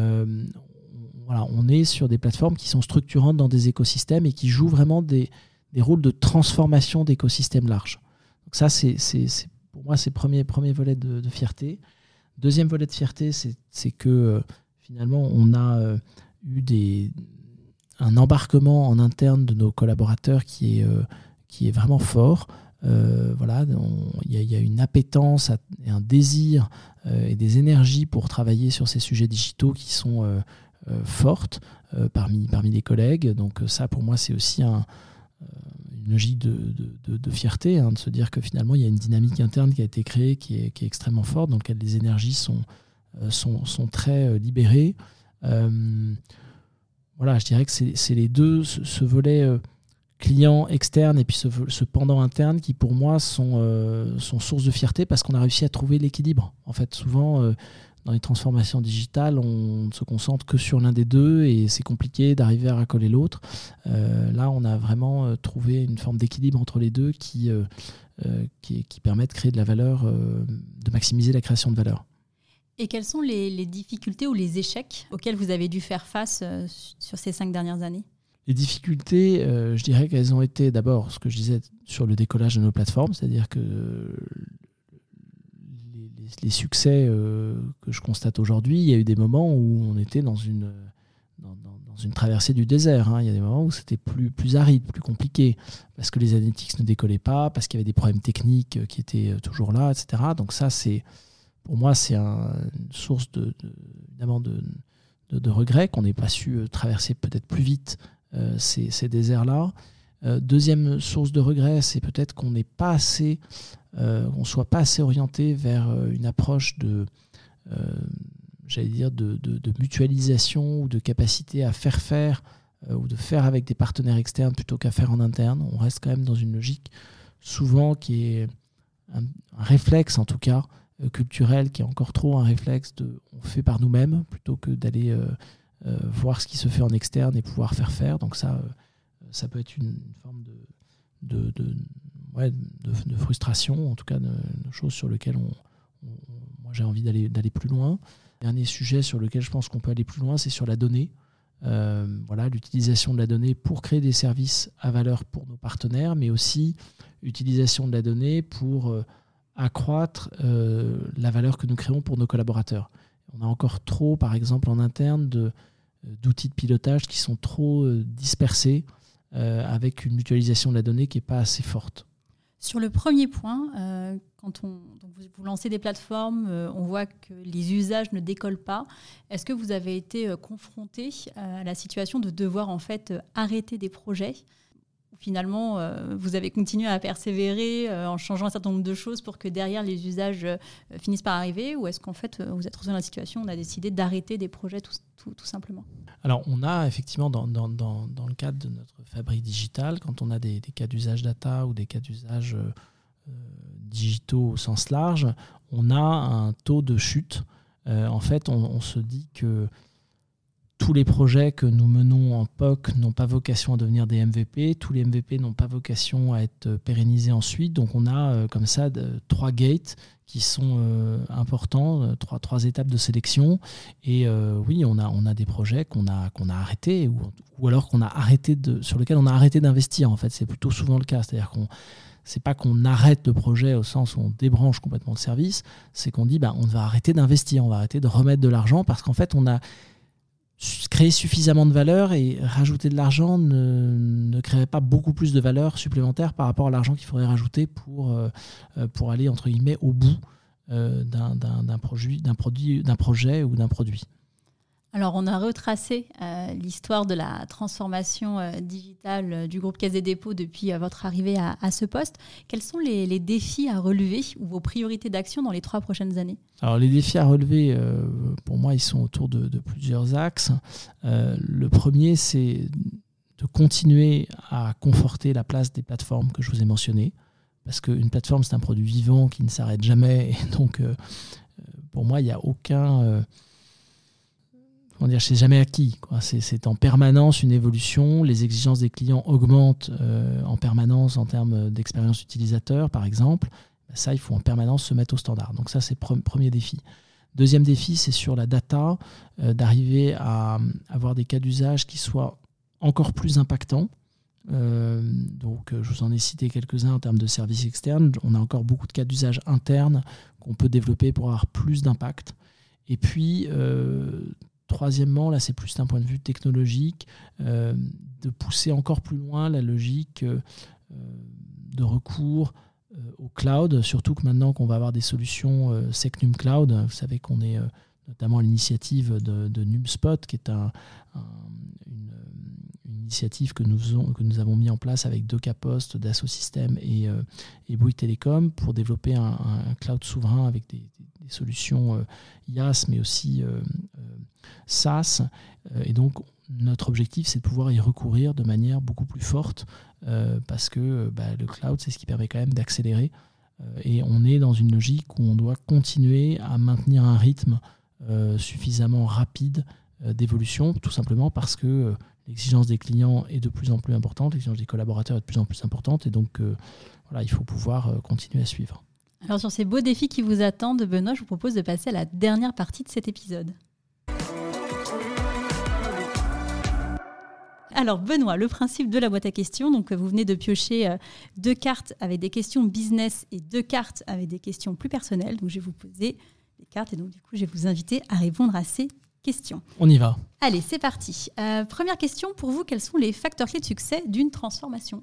[SPEAKER 2] on est sur des plateformes qui sont structurantes dans des écosystèmes et qui jouent vraiment des, rôles de transformation d'écosystèmes larges. Donc ça, c'est, pour moi, c'est le premier, volet de, fierté. Deuxième volet de fierté, c'est, que euh, finalement, on a euh, eu des, un embarquement en interne de nos collaborateurs qui est, euh, qui est vraiment fort. voilà, il y, a une appétence et un désir et des énergies pour travailler sur ces sujets digitaux qui sont forte euh, parmi, parmi les collègues. Donc euh, ça, pour moi, c'est aussi un, une logique de, de, fierté, hein, de se dire que finalement, il y a une dynamique interne qui a été créée, qui est, qui est extrêmement forte, dans laquelle les énergies sont, sont, sont très libérées. voilà, je dirais que c'est les deux, ce, volet client externe et puis ce, pendant interne qui pour moi sont, sont source de fierté parce qu'on a réussi à trouver l'équilibre. En fait, souvent, dans les transformations digitales, on ne se concentre que sur l'un des deux et c'est compliqué d'arriver à racoler l'autre. Euh, là, on a vraiment euh, trouvé une forme d'équilibre entre les deux qui, euh, qui, permet de créer de la valeur, de maximiser la création de valeur.
[SPEAKER 1] Et quelles sont les, difficultés ou les échecs auxquels vous avez dû faire face sur ces cinq dernières années?
[SPEAKER 2] Les difficultés, je dirais qu'elles ont été d'abord ce que je disais sur le décollage de nos plateformes, c'est-à-dire que les succès euh, que je constate aujourd'hui, il y a eu des moments où on était dans une, dans, une traversée du désert. Hein. Il y a des moments où c'était plus, plus aride, plus compliqué, parce que les analytics ne décollaient pas, parce qu'il y avait des problèmes techniques qui étaient euh, toujours là, etc. Donc ça, c'est pour moi, c'est un, une source de, évidemment de, de, regret qu'on n'ait pas su euh, traverser peut-être plus vite ces, ces déserts-là. deuxième source de regret, c'est peut-être qu'on n'est pas assez euh, on soit pas assez orienté vers euh, une approche de, euh, j'allais dire, de, mutualisation ou de capacité à faire faire ou de faire avec des partenaires externes plutôt qu'à faire en interne. On reste quand même dans une logique souvent qui est un, réflexe en tout cas culturel qui est encore trop un réflexe de on fait par nous-mêmes plutôt que d'aller voir ce qui se fait en externe et pouvoir faire faire. Donc ça, ça peut être une, forme de, de, frustration, en tout cas de, choses sur lesquelles on, moi j'ai envie d'aller plus loin. Dernier sujet sur lequel je pense qu'on peut aller plus loin, c'est sur la donnée. Euh, voilà, l'utilisation de la donnée pour créer des services à valeur pour nos partenaires, mais aussi utilisation de la donnée pour euh, accroître euh, la valeur que nous créons pour nos collaborateurs. On a encore trop, par exemple, en interne, d'outils de, pilotage qui sont trop dispersés, avec une mutualisation de la donnée qui n'est pas assez forte.
[SPEAKER 1] Sur le premier point, quand on, vous, lancez des plateformes, euh, on voit que les usages ne décollent pas. Est-ce que vous avez été euh, confronté euh, à la situation de devoir en fait arrêter des projets finalement, vous avez continué à persévérer en changeant un certain nombre de choses pour que derrière les usages finissent par arriver Ou est-ce qu'en fait, vous êtes retrouvé dans la situation où on a décidé d'arrêter des projets tout, simplement?
[SPEAKER 2] Alors, on a effectivement, dans, le cadre de notre fabrique digitale, quand on a des, cas d'usage data ou des cas d'usage digitaux au sens large, on a un taux de chute. Euh, en fait, on, se dit que tous les projets que nous menons en POC n'ont pas vocation à devenir des MVP, tous les MVP n'ont pas vocation à être pérennisés ensuite. Donc on a euh, comme ça trois gates qui sont euh, importants, trois, trois étapes de sélection. Et oui, on a, on a des projets qu'on a, a arrêtés ou, ou alors qu'on a arrêté de, sur lesquels on a arrêté d'investir. En fait, c'est plutôt souvent le cas. C'est-à-dire qu'on c'est pas qu'on arrête le projet au sens où on débranche complètement le service, c'est qu'on dit bah, on va arrêter d'investir, on va arrêter de remettre de l'argent parce qu'en fait on a créé suffisamment de valeur et rajouter de l'argent ne, créerait pas beaucoup plus de valeur supplémentaire par rapport à l'argent qu'il faudrait rajouter pour, euh, euh, aller entre guillemets au bout euh, d'un produit, d'un projet ou d'un produit.
[SPEAKER 1] Alors, on a retracé euh, l'histoire de la transformation euh, digitale euh, du groupe Caisse des dépôts depuis votre arrivée à, ce poste. Quels sont les, défis à relever ou vos priorités d'action dans les trois prochaines années?
[SPEAKER 2] Alors, les défis à relever, pour moi, ils sont autour de, de plusieurs axes. le premier, c'est de continuer à conforter la place des plateformes que je vous ai mentionnées. Parce qu'une plateforme, c'est un produit vivant qui ne s'arrête jamais. Et donc, pour moi, il n'y a aucun dire, c'est jamais acquis. C'est en permanence une évolution. Les exigences des clients augmentent euh, en permanence en termes d'expérience utilisateur, par exemple. Ça, il faut en permanence se mettre au standard. Donc ça, c'est le premier défi. Deuxième défi, c'est sur la data, euh, d'arriver à avoir des cas d'usage qui soient encore plus impactants. Euh, donc, je vous en ai cité quelques-uns en termes de services externes. On a encore beaucoup de cas d'usage internes qu'on peut développer pour avoir plus d'impact. Et puis, Troisièmement, là c'est plus d'un point de vue technologique, euh, de pousser encore plus loin la logique euh, de recours euh, au cloud, surtout que maintenant qu'on va avoir des solutions Secnum Cloud, vous savez qu'on est notamment à l'initiative de, NumSpot, qui est une, initiative que nous, que nous avons mis en place avec Doka Post, Dassault Systèmes et, et Bouygues Telecom pour développer un, cloud souverain avec des, solutions IaaS, mais aussi SaaS. Euh, et donc, notre objectif, c'est de pouvoir y recourir de manière beaucoup plus forte euh, parce que euh, bah, le cloud, c'est ce qui permet quand même d'accélérer. et on est dans une logique où on doit continuer à maintenir un rythme suffisamment rapide d'évolution, tout simplement parce que l'exigence des clients est de plus en plus importante, l'exigence des collaborateurs est de plus en plus importante, et donc voilà, il faut pouvoir continuer à suivre.
[SPEAKER 1] Alors sur ces beaux défis qui vous attendent, Benoît, je vous propose de passer à la dernière partie de cet épisode. Alors Benoît, le principe de la boîte à questions, donc vous venez de piocher euh, deux cartes avec des questions business et deux cartes avec des questions plus personnelles. Donc je vais vous poser des cartes et donc du coup je vais vous inviter à répondre à ces questions.
[SPEAKER 2] On y va.
[SPEAKER 1] Allez, c'est parti. Euh, première question pour vous, quels sont les facteurs clés de succès d'une transformation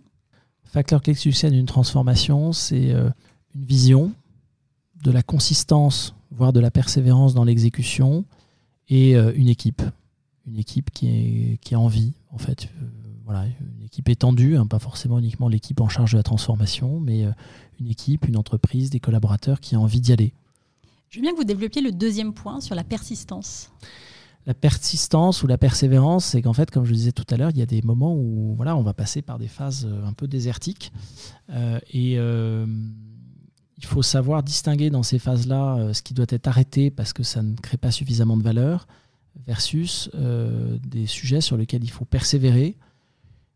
[SPEAKER 2] Facteur clé de succès d'une transformation, c'est euh, une vision, de la consistance, voire de la persévérance dans l'exécution et une équipe une équipe qui est, qui a envie, en fait. Euh, voilà, une équipe étendue, hein, pas forcément uniquement l'équipe en charge de la transformation, mais euh, une équipe, une entreprise, des collaborateurs qui ont envie d'y aller.
[SPEAKER 1] Je veux bien que vous développiez le deuxième point sur la persistance.
[SPEAKER 2] La persistance ou la persévérance, c'est qu'en fait, comme je disais tout à l'heure, il y a des moments où voilà, on va passer par des phases euh, un peu désertiques. et il il faut savoir distinguer dans ces phases-là euh, ce qui doit être arrêté parce que ça ne crée pas suffisamment de valeur versus euh, des sujets sur lesquels il faut persévérer.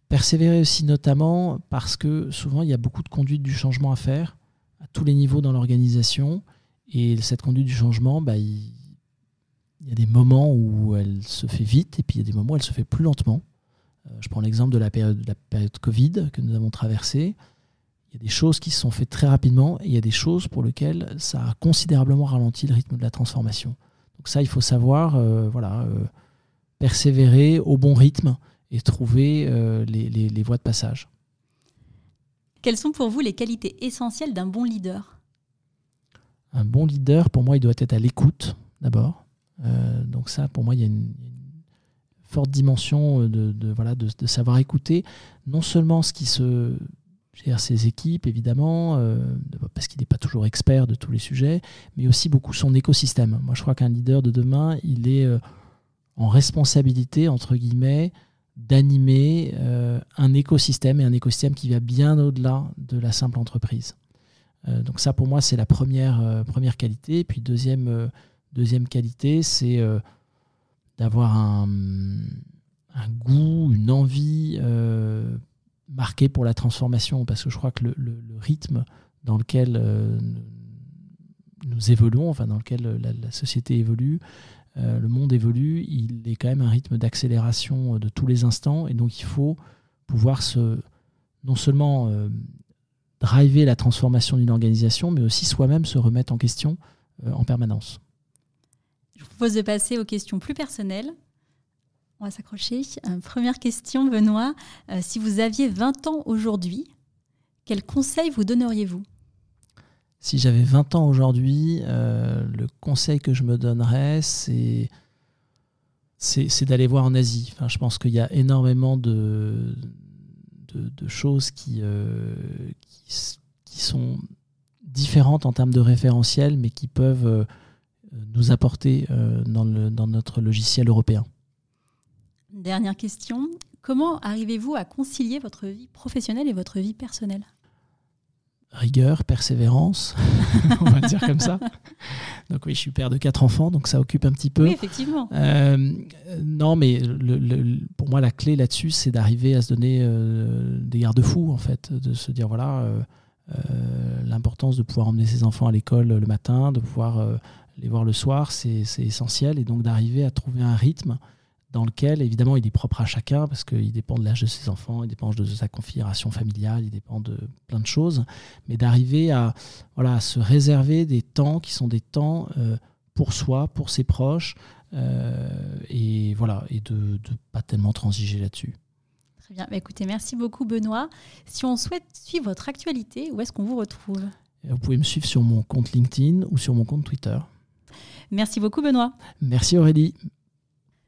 [SPEAKER 2] Persévérer aussi notamment parce que souvent il y a beaucoup de conduite du changement à faire à tous les niveaux dans l'organisation. Et cette conduite du changement, bah, il, y a des moments où elle se fait vite et puis il y a des moments où elle se fait plus lentement. Euh, je prends l'exemple de la période, de la période Covid que nous avons traversée. Il y a des choses qui se sont faites très rapidement et il y a des choses pour lesquelles ça a considérablement ralenti le rythme de la transformation. Donc ça, il faut savoir euh, voilà, euh, persévérer au bon rythme et trouver les, les voies de passage.
[SPEAKER 1] Quelles sont pour vous les qualités essentielles d'un bon leader?
[SPEAKER 2] Un bon leader, pour moi, il doit être à l'écoute d'abord. Euh, donc ça, pour moi, il y a une, forte dimension de, voilà, de, savoir écouter, non seulement ce qui se gère ses équipes, évidemment, euh, parce qu'il n'est pas toujours expert de tous les sujets, mais aussi beaucoup son écosystème. Moi, je crois qu'un leader de demain, il est euh, en responsabilité, entre guillemets, d'animer euh, un écosystème et un écosystème qui va bien au-delà de la simple entreprise. Euh, donc ça, pour moi, c'est la première, euh, première qualité. Puis deuxième, deuxième qualité, c'est d'avoir un, un, goût, une envie marquée pour la transformation, parce que je crois que le, le, rythme dans lequel nous évoluons, enfin dans lequel la, société évolue, euh, le monde évolue, il est quand même un rythme d'accélération euh, de tous les instants, et donc il faut pouvoir se, non seulement euh, driver la transformation d'une organisation, mais aussi soi-même se remettre en question en permanence.
[SPEAKER 1] Je vous propose de passer aux questions plus personnelles. On va s'accrocher. première question, Benoît. si vous aviez 20 ans aujourd'hui, quels conseils vous donneriez-vous?
[SPEAKER 2] Si j'avais 20 ans aujourd'hui, euh, le conseil que je me donnerais, c'est c'est d'aller voir en Asie. Enfin, je pense qu'il y a énormément de, de, choses qui, euh, qui, sont différentes en termes de référentiel, mais qui peuvent euh, nous apporter dans, le, dans notre logiciel européen.
[SPEAKER 1] Dernière question. Comment arrivez-vous à concilier votre vie professionnelle et votre vie personnelle?
[SPEAKER 2] Rigueur, persévérance, on va dire comme ça. Donc oui, je suis père de quatre enfants, donc ça occupe un petit peu.
[SPEAKER 1] Oui, effectivement.
[SPEAKER 2] Euh, non, mais le, pour moi, la clé là-dessus, c'est d'arriver à se donner euh, des garde-fous, en fait, de se dire, voilà, euh, l'importance de pouvoir emmener ses enfants à l'école le matin, de pouvoir les voir le soir, c'est essentiel, et donc d'arriver à trouver un rythme dans lequel, évidemment, il est propre à chacun, parce qu'il dépend de l'âge de ses enfants, il dépend de sa configuration familiale, il dépend de plein de choses, mais d'arriver à, voilà, se réserver des temps qui sont des temps euh, pour soi, pour ses proches, euh, et voilà, et de ne pas tellement transiger là-dessus.
[SPEAKER 1] Très bien. Bah, écoutez, merci beaucoup, Benoît. Si on souhaite suivre votre actualité, où est-ce qu'on vous retrouve?
[SPEAKER 2] Vous pouvez me suivre sur mon compte LinkedIn ou sur mon compte Twitter.
[SPEAKER 1] Merci beaucoup, Benoît.
[SPEAKER 2] Merci, Aurélie.